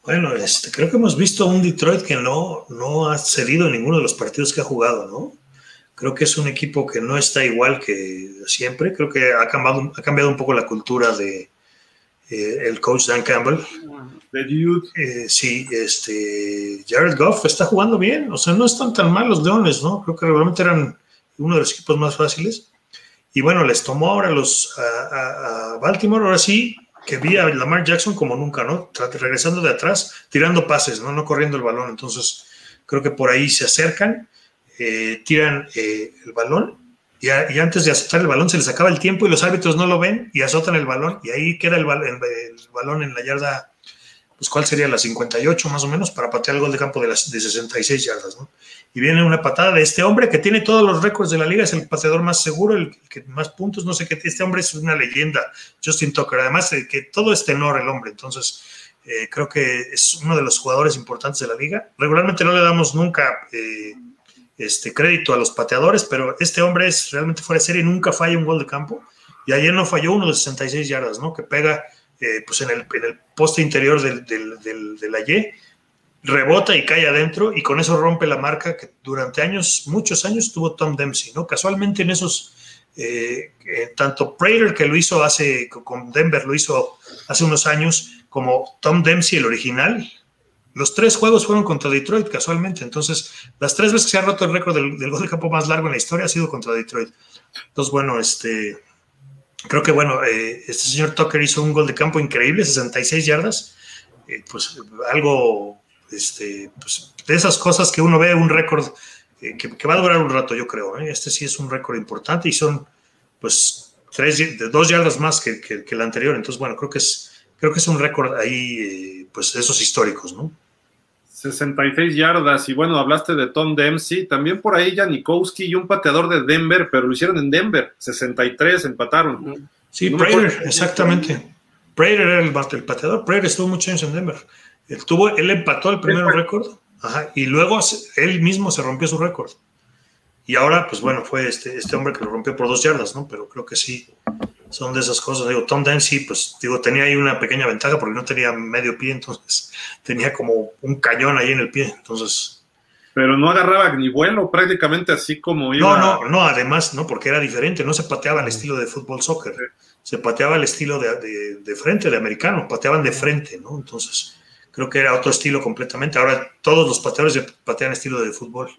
Speaker 5: Bueno, este, creo que hemos visto un Detroit que no, no ha cedido en ninguno de los partidos que ha jugado, ¿no? Creo que es un equipo que no está igual que siempre. Creo que ha cambiado, ha cambiado un poco la cultura de eh, el coach Dan Campbell. Eh, sí, este, Jared Goff está jugando bien. O sea, no están tan mal los Leones, ¿no? Creo que realmente eran uno de los equipos más fáciles. Y bueno, les tomó ahora los, a Baltimore. Ahora sí, que vi a Lamar Jackson como nunca, ¿no? Regresando de atrás, tirando pases, ¿no? No corriendo el balón. Entonces, creo que por ahí se acercan, eh, tiran eh, el balón y, antes de azotar el balón se les acaba el tiempo y los árbitros no lo ven y azotan el balón y ahí queda el, el balón en la yarda, pues ¿cuál sería? La 58 más o menos para patear el gol de campo de las de 66 yardas, ¿no? y viene una patada de este hombre que tiene todos los récords de la liga, es el pateador más seguro, el que más puntos, no sé qué, este hombre es una leyenda, Justin Tucker, además de que todo es tenor el hombre, entonces eh, creo que es uno de los jugadores importantes de la liga. Regularmente no le damos nunca eh, este crédito a los pateadores, pero este hombre es realmente fuera de serie, nunca falla un gol de campo, y ayer no falló uno de 66 yardas, ¿no? Que pega eh, pues en el, en el poste interior del, del, del, de la Y, rebota y cae adentro y con eso rompe la marca que durante años, muchos años tuvo Tom Dempsey, ¿no? Casualmente en esos, eh, tanto Prater que lo hizo hace, con Denver lo hizo hace unos años, como Tom Dempsey, el original, los tres juegos fueron contra Detroit, casualmente. Entonces, las tres veces que se ha roto el récord del, gol de campo más largo en la historia ha sido contra Detroit. Entonces, bueno, este, creo que, bueno, eh, este señor Tucker hizo un gol de campo increíble, 66 yardas. Eh, pues algo, este, pues, de esas cosas que uno ve un récord eh, que, va a durar un rato, yo creo. Este sí es un récord importante y son, pues, tres, dos yardas más que, el anterior. Entonces, bueno, creo que es, creo que es un récord ahí, pues, esos históricos, ¿no?
Speaker 1: 66 yardas. Y bueno, hablaste de Tom Dempsey. También por ahí Janikowski y un pateador de Denver, pero lo hicieron en Denver. 63 empataron.
Speaker 5: Sí, Prater, exactamente. Prater era el, pateador. Prater estuvo muchos años en Denver. Él, tuvo, él empató el primer récord y luego él mismo se rompió su récord. Y ahora, pues bueno, fue este, este hombre que lo rompió por dos yardas, ¿no? Pero creo que sí, son de esas cosas. Digo, Tom Dempsey, pues digo, tenía ahí una pequeña ventaja porque no tenía medio pie, entonces tenía como un cañón ahí en el pie, entonces.
Speaker 1: Pero no agarraba ni vuelo, prácticamente así como
Speaker 5: iba. No, no, no, además, no, porque era diferente, no se pateaba al estilo de fútbol soccer, se pateaba al estilo de, de, frente, de americano, pateaban de frente, ¿no? Entonces, creo que era otro estilo completamente. Ahora todos los pateadores patean estilo de fútbol.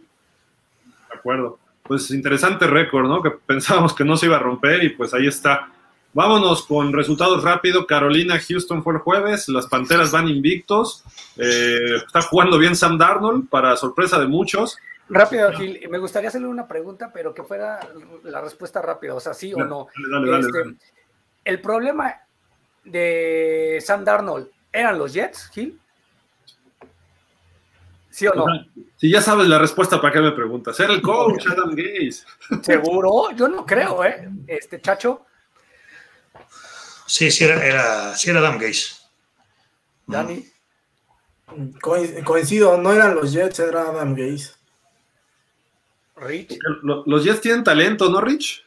Speaker 1: De acuerdo. Pues interesante récord, ¿no? Que pensábamos que no se iba a romper y pues ahí está. Vámonos con resultados rápidos. Carolina, Houston fue el jueves. Las Panteras van invictos. Eh, está jugando bien Sam Darnold, para sorpresa de muchos.
Speaker 3: Rápido, Gil. Me gustaría hacerle una pregunta, pero que fuera la respuesta rápida, o sea, sí o no. Este, el problema de Sam Darnold, ¿eran los Jets, Gil? ¿Sí o no?
Speaker 1: Si ya sabes la respuesta, ¿para qué me preguntas? Era el coach, Adam Gaze.
Speaker 3: ¿Seguro? Yo no creo, ¿eh? Este, Chacho.
Speaker 5: Sí, sí era, era, sí era Adam Gaze.
Speaker 3: Dani.
Speaker 4: coincido, no eran los Jets, era Adam Gaze.
Speaker 3: Rich.
Speaker 1: Los Jets tienen talento, ¿no, Rich?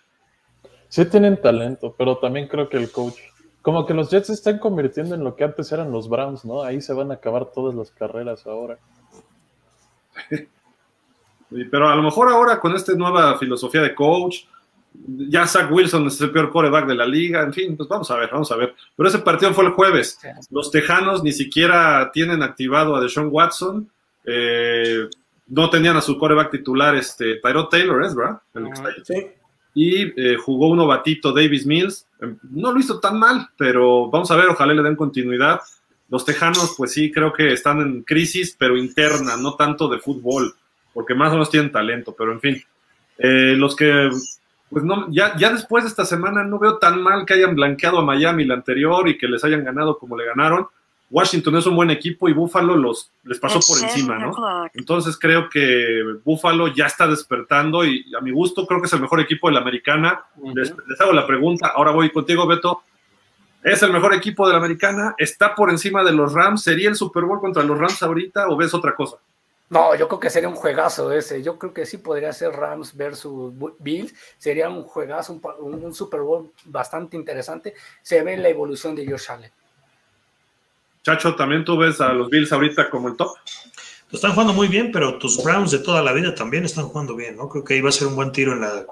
Speaker 2: Sí tienen talento, pero también creo que el coach. Como que los Jets se están convirtiendo en lo que antes eran los Browns, ¿no? Ahí se van a acabar todas las carreras ahora.
Speaker 1: Pero a lo mejor ahora con esta nueva filosofía de coach, ya Zach Wilson es el peor coreback de la liga, en fin, pues vamos a ver, vamos a ver. Pero ese partido fue el jueves. Los Tejanos ni siquiera tienen activado a Deshaun Watson. Eh, no tenían a su coreback titular, este, Tyrod Taylor, ¿es verdad? Y eh, jugó un novatito, Davis Mills. Em, no lo hizo tan mal, pero vamos a ver, ojalá le den continuidad. Los Tejanos, pues sí, creo que están en crisis, pero interna, no tanto de fútbol, porque más o menos tienen talento, pero en fin. Eh, los que pues no, ya, ya después de esta semana no veo tan mal que hayan blanqueado a Miami la anterior y que les hayan ganado como le ganaron. Washington es un buen equipo y Buffalo los, les pasó por encima, ¿no? Entonces creo que Buffalo ya está despertando y a mi gusto creo que es el mejor equipo de la americana. les, les, hago la pregunta, ahora voy contigo, Beto. ¿Es el mejor equipo de la americana? ¿Está por encima de los Rams? ¿Sería el Super Bowl contra los Rams ahorita o ves otra cosa?
Speaker 3: No, yo creo que sería un juegazo ese. Yo creo que sí podría ser Rams versus Bills. Sería un juegazo, un, Super Bowl bastante interesante. Se ve la evolución de Josh Allen.
Speaker 1: Chacho, ¿también tú ves a los Bills ahorita como el top?
Speaker 5: están jugando muy bien, pero tus Browns de toda la vida también están jugando bien, ¿no? Creo que ahí va a ser un buen tiro en la.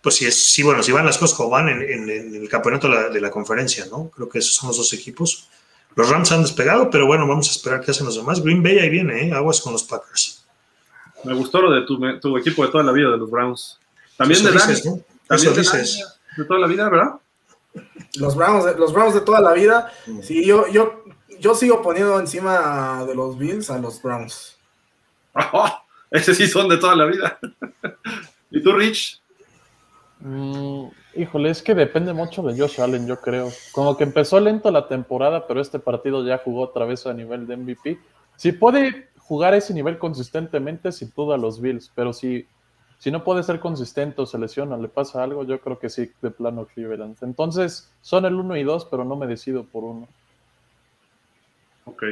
Speaker 5: pues si, es, si, bueno, si van las cosas como van en, el campeonato de la, de la conferencia, ¿no? Creo que esos son los dos equipos los Rams han despegado, pero bueno, vamos a esperar qué hacen los demás. Green Bay ahí viene, ¿eh? aguas con los Packers.
Speaker 1: Me gustó lo de tu, equipo de toda la vida, de los Browns. También de dices, ¿no? También de, de, toda la vida, ¿verdad?
Speaker 4: Los Browns, los Browns de toda la vida. Mm. Sí, yo, yo, yo sigo poniendo encima de los Bills a los Browns.
Speaker 1: ese sí son de toda la vida. ¿Y tú, Rich?
Speaker 2: Mm, Híjole, es que depende mucho de Josh Allen, yo creo. Como que empezó lento la temporada, pero este partido ya jugó otra vez a nivel de MVP. Si puede jugar ese nivel consistentemente, sin duda los Bills, pero si, si no puede ser consistente o se lesiona, le pasa algo, yo creo que sí, de plano Cleveland. Entonces, son el 1 y 2, pero no me decido por uno.
Speaker 1: Ok.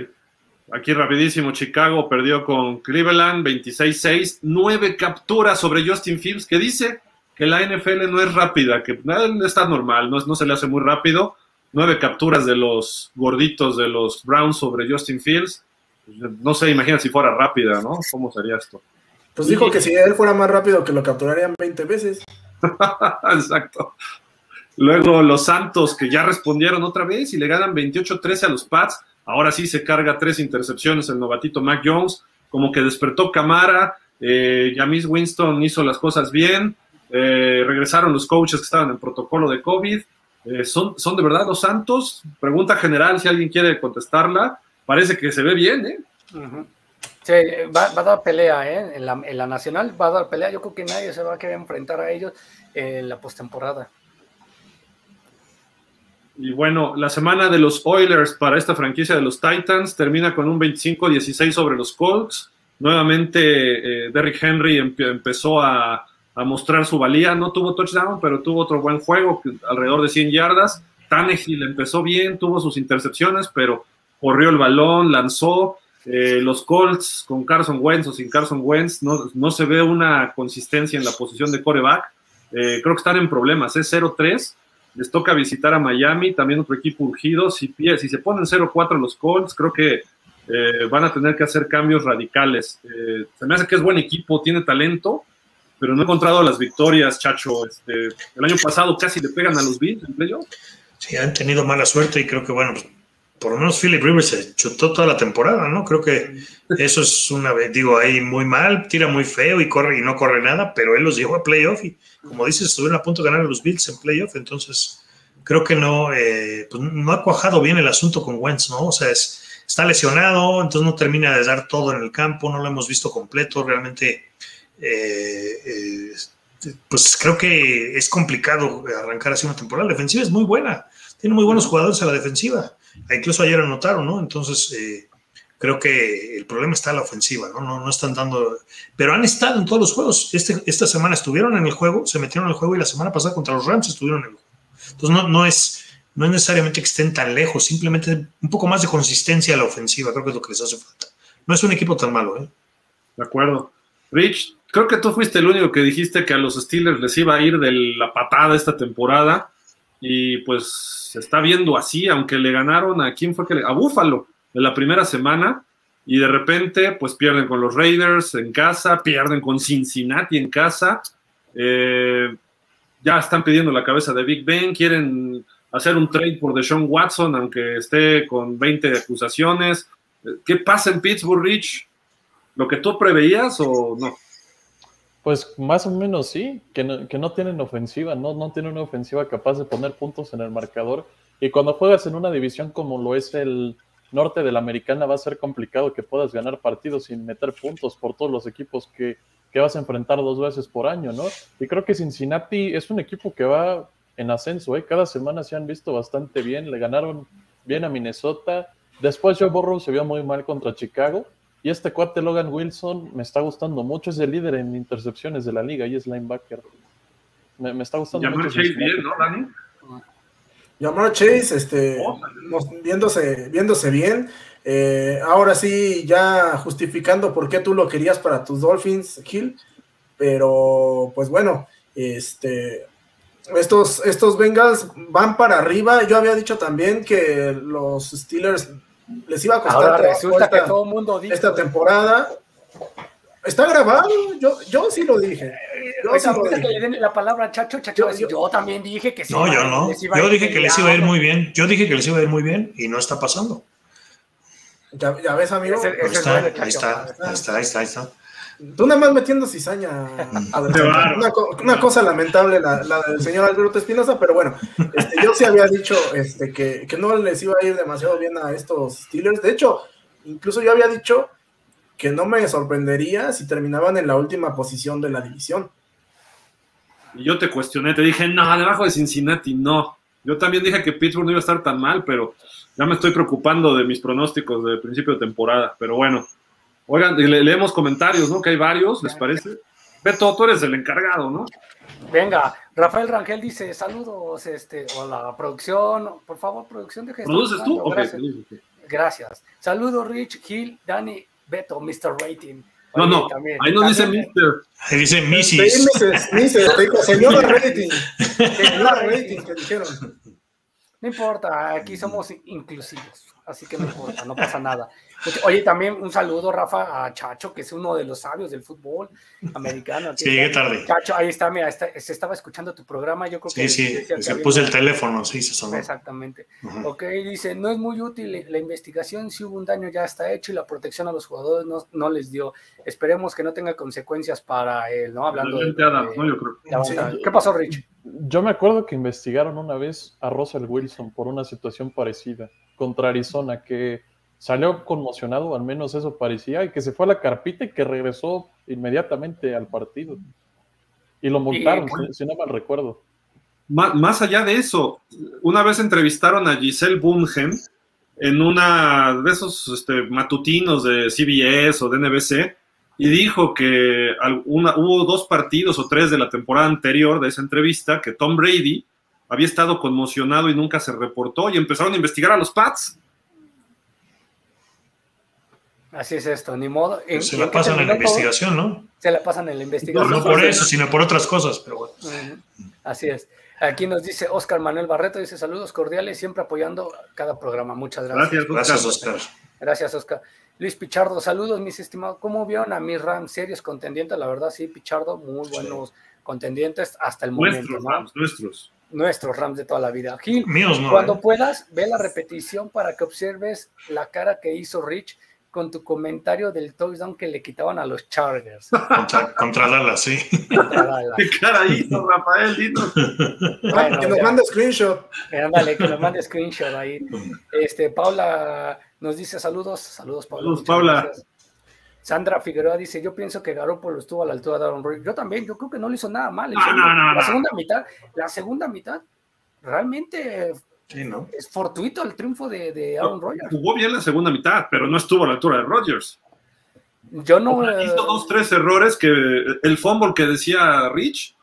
Speaker 1: Aquí rapidísimo, Chicago perdió con Cleveland 26-6, nueve capturas sobre Justin Fields, que dice que la NFL no es rápida, que está normal, no, no se le hace muy rápido. Nueve capturas de los gorditos de los Browns sobre Justin Fields. no sé, imagina si fuera rápida, ¿no? ¿Cómo sería esto?
Speaker 4: Pues dijo que si él fuera más rápido que lo capturarían 20 veces.
Speaker 1: Exacto. Luego los Santos que ya respondieron otra vez y le ganan 28-13 a los Pats. Ahora sí se carga tres intercepciones el novatito Mac Jones. Como que despertó Camara. Eh, Jamis Winston hizo las cosas bien. Eh, regresaron los coaches que estaban en protocolo de COVID. Eh, ¿son, ¿Son de verdad los Santos? Pregunta general, si alguien quiere contestarla. Parece que se ve bien, ¿eh?
Speaker 3: Sí, va, a dar pelea, ¿eh? En la, en la, nacional va a dar pelea. Yo creo que nadie se va a querer enfrentar a ellos en la postemporada.
Speaker 1: Y bueno, la semana de los Oilers para esta franquicia de los Titans termina con un 25-16 sobre los Colts. Nuevamente, eh, Derrick Henry empezó a, mostrar su valía. No tuvo touchdown, pero tuvo otro buen juego, alrededor de 100 yardas. Tannehill empezó bien, tuvo sus intercepciones, pero corrió el balón, lanzó. Eh, los Colts con Carson Wentz o sin Carson Wentz, no, no se ve una consistencia en la posición de coreback. Eh, creo que están en problemas, es 0-3 les toca visitar a Miami, también otro equipo urgido. Si, si se ponen 0-4 los Colts, creo que eh, van a tener que hacer cambios radicales. Eh, se me hace que es buen equipo, tiene talento, pero no he encontrado las victorias, Chacho. Este, el año pasado casi le pegan a los Bills en playoff.
Speaker 5: Sí, han tenido mala suerte y creo que, bueno, pues, por lo menos Philip Rivers se chutó toda la temporada, ¿no? Creo que eso es una vez, digo, ahí muy mal, tira muy feo y corre y no corre nada, pero él los llevó a playoff y, como dices, estuvieron a punto de ganar a los Bills en playoff, entonces creo que no, eh, pues no ha cuajado bien el asunto con Wentz, ¿no? O sea, es, está lesionado, entonces no termina de dar todo en el campo, no lo hemos visto completo, realmente, eh, eh, pues creo que es complicado arrancar así una temporada. La defensiva es muy buena, tiene muy buenos jugadores a la defensiva Incluso ayer anotaron, ¿no? Entonces, eh, creo que el problema está en la ofensiva, ¿no? ¿no? No están dando. Pero han estado en todos los juegos. Este, esta semana estuvieron en el juego, se metieron en el juego y la semana pasada contra los Rams estuvieron en el juego. Entonces, no, no, es, no es necesariamente que estén tan lejos, simplemente un poco más de consistencia a la ofensiva, creo que es lo que les hace falta. No es un equipo tan malo, ¿eh?
Speaker 1: De acuerdo. Rich, creo que tú fuiste el único que dijiste que a los Steelers les iba a ir de la patada esta temporada y pues se está viendo así, aunque le ganaron a quién fue que le, a Búfalo en la primera semana y de repente pues pierden con los Raiders en casa, pierden con Cincinnati en casa, eh, ya están pidiendo la cabeza de Big Ben, quieren hacer un trade por Deshaun Watson aunque esté con 20 acusaciones. ¿Qué pasa en Pittsburgh, Rich? ¿Lo que tú preveías o no?
Speaker 2: Pues más o menos sí, que no, que no tienen ofensiva, no, no tienen una ofensiva capaz de poner puntos en el marcador. Y cuando juegas en una división como lo es el norte de la americana, va a ser complicado que puedas ganar partidos sin meter puntos por todos los equipos que, que vas a enfrentar dos veces por año, ¿no? Y creo que Cincinnati es un equipo que va en ascenso, ¿eh? Cada semana se han visto bastante bien, le ganaron bien a Minnesota. Después Joe Burrow se vio muy mal contra Chicago y este cuate Logan Wilson me está gustando mucho, es el líder en intercepciones de la liga y es linebacker. Me, está gustando
Speaker 1: mucho. Chase bien, ¿no, Dani?
Speaker 4: Llamar Chase, este, viéndose, viéndose bien. Eh, ahora sí, ya justificando por qué tú lo querías para tus Dolphins, Hill. Pero, pues bueno, este, estos, estos Bengals van para arriba. Yo había dicho también que los Steelers les iba a costar.
Speaker 3: Ahora resulta esta, que todo el mundo
Speaker 4: dice. Esta temporada. Está grabado, yo, yo sí lo dije.
Speaker 3: Yo sí lo dije. Que le den la palabra Chacho, Chacho, yo, yo, también dije que sí.
Speaker 5: No, yo no. Yo dije que les iba a ir muy bien. Yo dije que les iba a ir muy bien y no está pasando.
Speaker 4: Ya, ya ves, amigo.
Speaker 5: Ese, ese está, ahí, está, ahí está, ahí está, ahí está.
Speaker 4: Tú nada más metiendo cizaña. una, una, cosa lamentable la, la, del señor Alberto Espinosa, pero bueno, este, yo sí había dicho este, que, que, no les iba a ir demasiado bien a estos Steelers. De hecho, incluso yo había dicho que no me sorprendería si terminaban en la última posición de la división.
Speaker 1: Y yo te cuestioné, te dije, no, debajo de Cincinnati, no. Yo también dije que Pittsburgh no iba a estar tan mal, pero ya me estoy preocupando de mis pronósticos de principio de temporada. Pero bueno, Oigan, le leemos comentarios, ¿no? Que hay varios, ¿les parece? Beto, tú eres el encargado, ¿no?
Speaker 3: Venga, Rafael Rangel dice, saludos, este, hola, producción, por favor, producción de
Speaker 1: ¿Produces tú?
Speaker 3: Gracias. Gracias. Saludos, Rich, Gil, Dani, Beto, Mr. Rating.
Speaker 1: No, no, ahí no dice Mr.
Speaker 5: Ahí dice Mrs.
Speaker 4: Mrs. dijo señora Rating. Señora Rating, que dijeron.
Speaker 3: No importa, aquí somos inclusivos. así que no importa, no pasa nada. Oye, también un saludo, Rafa, a Chacho, que es uno de los sabios del fútbol americano.
Speaker 5: sí, llegué tarde.
Speaker 3: Chacho, ahí está, mira, se estaba escuchando tu programa, yo creo que...
Speaker 5: Sí, sí, se puse el teléfono, sí, se sonó.
Speaker 3: Exactamente. Ok, dice, no es muy útil la investigación, si hubo un daño ya está hecho y la protección a los jugadores no, no les dio. Esperemos que no tenga consecuencias para él, ¿no? Hablando de... ¿Qué pasó, Rich?
Speaker 2: Yo me acuerdo que investigaron una vez a Russell Wilson por una situación parecida contra Arizona, que salió conmocionado, al menos eso parecía, y que se fue a la carpita y que regresó inmediatamente al partido. Y lo multaron, si, no mal recuerdo.
Speaker 1: Más, allá de eso, una vez entrevistaron a Giselle Bundchen en una de esos este, matutinos de CBS o de NBC y dijo que hubo dos partidos o tres de la temporada anterior de esa entrevista que Tom Brady había estado conmocionado y nunca se reportó y empezaron a investigar a los Pats.
Speaker 3: Así es esto, ni modo.
Speaker 5: se la pasan en la investigación, ¿no?
Speaker 3: Se la pasan en la investigación.
Speaker 5: No, por eso, sino por otras cosas, pero bueno.
Speaker 3: Así es. Aquí nos dice Oscar Manuel Barreto, dice saludos cordiales, siempre apoyando cada programa. Muchas gracias.
Speaker 5: Gracias, Oscar.
Speaker 3: Gracias, Oscar. Luis Pichardo, saludos, mis estimados. ¿Cómo vieron a mis Rams serios contendientes? La verdad, sí, Pichardo, muy buenos contendientes hasta el momento.
Speaker 1: Nuestros Rams, nuestros.
Speaker 3: Nuestros Rams de toda la vida. Gil,
Speaker 5: Míos no,
Speaker 3: cuando
Speaker 5: ¿eh?
Speaker 3: puedas, ve la repetición para que observes la cara que hizo Rich con tu comentario del touchdown que le quitaban a los Chargers.
Speaker 5: Contra, contra Dallas, sí.
Speaker 3: Contra Dallas.
Speaker 1: ¿Qué Rafael?
Speaker 3: Bueno,
Speaker 4: que nos mande screenshot.
Speaker 3: Ándale, que nos mande screenshot ahí. Este, Paula nos dice saludos, saludos Paula.
Speaker 1: Saludos, Paula.
Speaker 3: gracias. Sandra Figueroa dice, yo pienso que Garoppolo estuvo a la altura de Aaron Rodgers. Yo también, yo creo que no le hizo nada mal. en
Speaker 1: No,
Speaker 3: serio.
Speaker 1: no, no,
Speaker 3: la
Speaker 1: no.
Speaker 3: segunda mitad, la segunda mitad, realmente
Speaker 5: Sí, ¿no?
Speaker 3: es fortuito el triunfo de, de Aaron Rodgers.
Speaker 1: Jugó bien la segunda mitad, pero no estuvo a la altura de Rodgers.
Speaker 3: Yo no... eh,
Speaker 1: Hizo dos, tres errores que el fumble que decía Rich,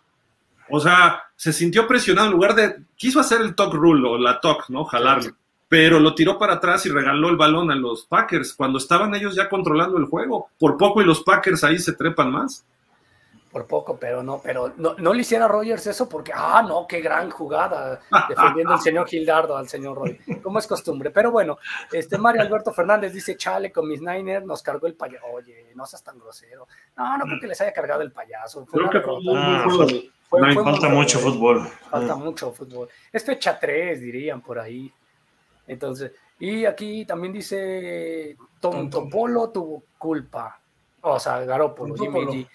Speaker 1: o sea, se sintió presionado en lugar de, quiso hacer el talk rule o la talk, ¿no? Jalarlo, pero lo tiró para atrás y regaló el balón a los Packers cuando estaban ellos ya controlando el juego. Por poco y los Packers ahí se trepan más.
Speaker 3: Por poco, pero no, pero no, no le hiciera a Rogers eso porque, ah, no, qué gran jugada defendiendo al señor Gildardo, al señor Roy, como es costumbre. Pero bueno, este Mario Alberto Fernández dice, chale, con mis Niners nos cargó el payaso. Oye, no seas tan grosero. No, no creo que les haya cargado el payaso. Fue
Speaker 1: Creo que fue
Speaker 5: Ah,
Speaker 1: juego.
Speaker 3: Fue- fue muy
Speaker 5: Falta mucho fútbol.
Speaker 3: Falta
Speaker 5: Ah.
Speaker 3: mucho fútbol. Es fecha 3, dirían por ahí. Entonces, y aquí también dice Tontopolo tuvo culpa. O sea, Garópolo, Jimmy. G.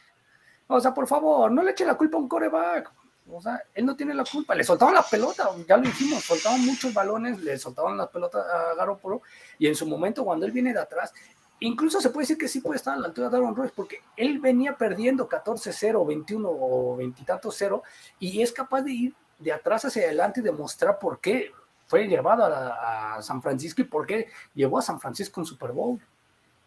Speaker 3: O sea, por favor, no le eche la culpa a un coreback. O sea, él no tiene la culpa. Le soltaban la pelota, ya lo hicimos, soltaban muchos balones, le soltaban la pelota a Garópolo. Y en su momento, cuando él viene de atrás, incluso se puede decir que sí puede estar a la altura de Aaron Rodgers, porque él venía perdiendo 14-0, 21 o 20 y tantos 0, y es capaz de ir de atrás hacia adelante y demostrar por qué fue llevado a, San Francisco y por qué llevó a San Francisco en Super Bowl.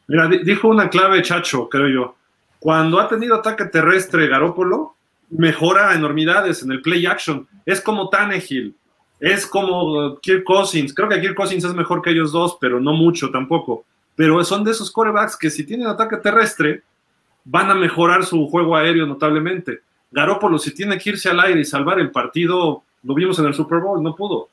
Speaker 1: Mira, di- dijo una clave, Chacho, creo yo. Cuando ha tenido ataque terrestre Garópolo, mejora enormidades en el play action. Es como Tannehill, es como uh, Kirk Cousins. Creo que Kirk Cousins es mejor que ellos dos, pero no mucho tampoco. Pero son de esos corebacks que si tienen ataque terrestre, van a mejorar su juego aéreo notablemente. Garópolo, si tiene que irse al aire y salvar el partido, lo vimos en el Super Bowl, no pudo.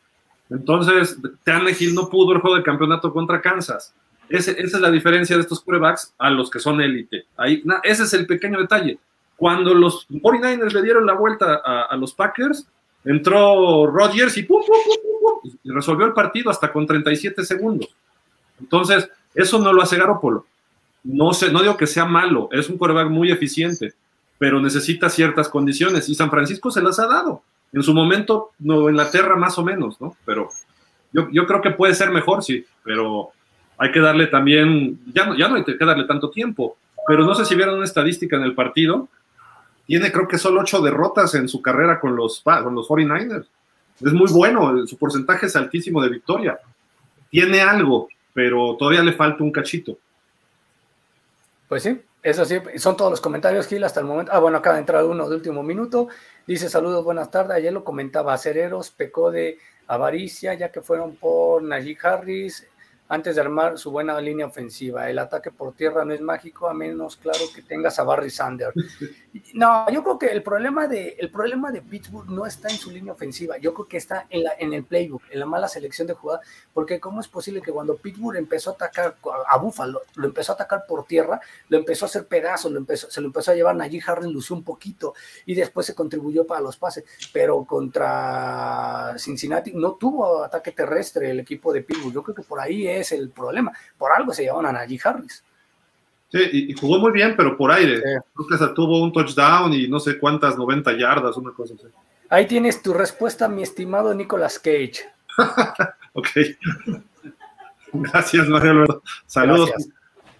Speaker 1: Entonces, Tannehill no pudo el juego de campeonato contra Kansas. Esa es la diferencia de estos quarterbacks a los que son élite. Ahí, ese es el pequeño detalle. Cuando los 49ers le dieron la vuelta a, los Packers, entró Rodgers y, pum, y resolvió el partido hasta con 37 segundos. Entonces, eso no lo hace Garoppolo. No, sé, no digo que sea malo, es un quarterback muy eficiente, pero necesita ciertas condiciones y San Francisco se las ha dado. En su momento, Nueva Inglaterra más o menos, ¿no? Pero yo, yo creo que puede ser mejor, sí, pero hay que darle también, ya no, ya no hay que darle tanto tiempo, pero no sé si vieron una estadística en el partido, tiene creo que solo ocho derrotas en su carrera con los, con los 49ers. Es muy bueno, su porcentaje es altísimo de victoria. Tiene algo, pero todavía le falta un cachito.
Speaker 3: Pues sí, eso sí, son todos los comentarios, Gil, hasta el momento. Ah, bueno, acaba de entrar uno de último minuto. Dice saludos, buenas tardes. Ayer lo comentaba, Acereros pecó de avaricia, ya que fueron por Najee Harris. Antes de armar su buena línea ofensiva. El ataque por tierra no es mágico, a menos claro que tengas a Barry Sanders. No, yo creo que el problema de, el problema de Pittsburgh no está en su línea ofensiva, yo creo que está en, la, en el playbook, en la mala selección de jugadas, porque cómo es posible que cuando Pittsburgh empezó a atacar a Buffalo, lo empezó a atacar por tierra, lo empezó a hacer pedazos, lo empezó, se lo empezó a llevar Najee Harris, lució un poquito y después se contribuyó para los pases, pero contra Cincinnati no tuvo ataque terrestre el equipo de Pittsburgh, yo creo que por ahí es el problema. Por algo se llevaron a Najee Harris.
Speaker 1: Sí, y, jugó muy bien, pero por aire. Creo que se tuvo un touchdown y no sé cuántas 90 yardas, una cosa así.
Speaker 3: Ahí tienes tu respuesta, mi estimado Nicolas Cage.
Speaker 1: ok. gracias, Mario Alberto. Saludos.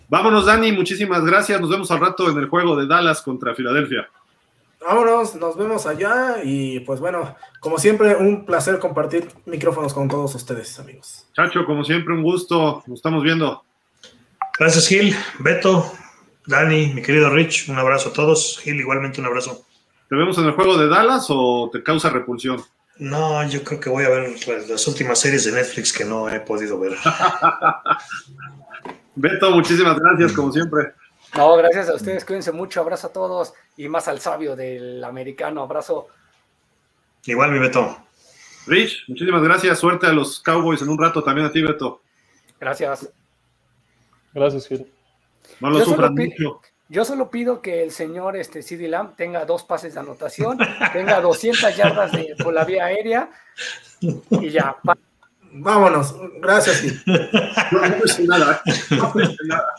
Speaker 1: Vámonos, Dani, muchísimas gracias. Nos vemos al rato en el juego de Dallas contra Filadelfia.
Speaker 4: Vámonos, nos vemos allá y pues bueno, como siempre, un placer compartir micrófonos con todos ustedes, amigos.
Speaker 1: Chacho, como siempre, un gusto, nos estamos viendo.
Speaker 5: Gracias, Gil, Beto, Dani, mi querido Rich, un abrazo a todos. Gil, igualmente un abrazo.
Speaker 1: ¿Te vemos en el juego de Dallas o te causa repulsión?
Speaker 5: No, yo creo que voy a ver las últimas series de Netflix que no he podido ver.
Speaker 1: Beto, muchísimas gracias, como siempre.
Speaker 3: No, gracias a ustedes, cuídense mucho, abrazo a todos y más al sabio del americano, abrazo.
Speaker 5: Igual, mi Beto.
Speaker 1: Rich, muchísimas gracias, suerte a los Cowboys en un rato, también a ti, Beto.
Speaker 3: Gracias.
Speaker 2: Gracias, Gil.
Speaker 1: No lo sufran mucho.
Speaker 3: Yo solo pido que el señor este, CD Lamb tenga dos pases de anotación, tenga 200 yardas de, por la vía aérea y ya.
Speaker 4: Vámonos, gracias.
Speaker 1: No, no es nada. No nada.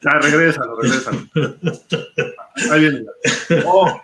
Speaker 1: Ya, regrésalo, regrésalo. Ahí viene. Oh,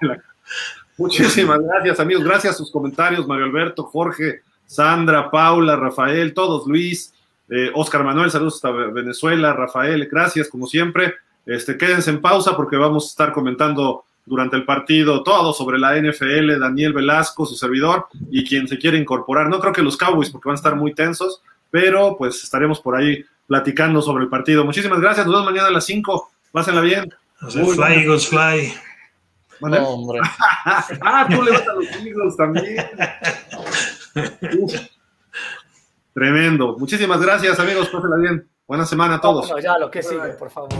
Speaker 1: Muchísimas gracias, amigos. Gracias a sus comentarios, Mario Alberto, Jorge, Sandra, Paula, Rafael, todos, Luis, eh, Oscar Manuel, saludos hasta Venezuela, Rafael, gracias, como siempre. Este, quédense en pausa porque vamos a estar comentando durante el partido todo sobre la NFL, Daniel Velasco, su servidor, y quien se quiere incorporar. No creo que los Cowboys porque van a estar muy tensos, pero pues estaremos por ahí platicando sobre el partido. Muchísimas gracias, nos vemos mañana a las 5. Pásenla bien.
Speaker 5: fly, Eagles, fly.
Speaker 2: No, hombre.
Speaker 1: ah, tú le vas a los Eagles también. Tremendo. Muchísimas gracias, amigos. Pásenla bien. Buena semana a todos.
Speaker 3: ya, lo que sigue, por favor.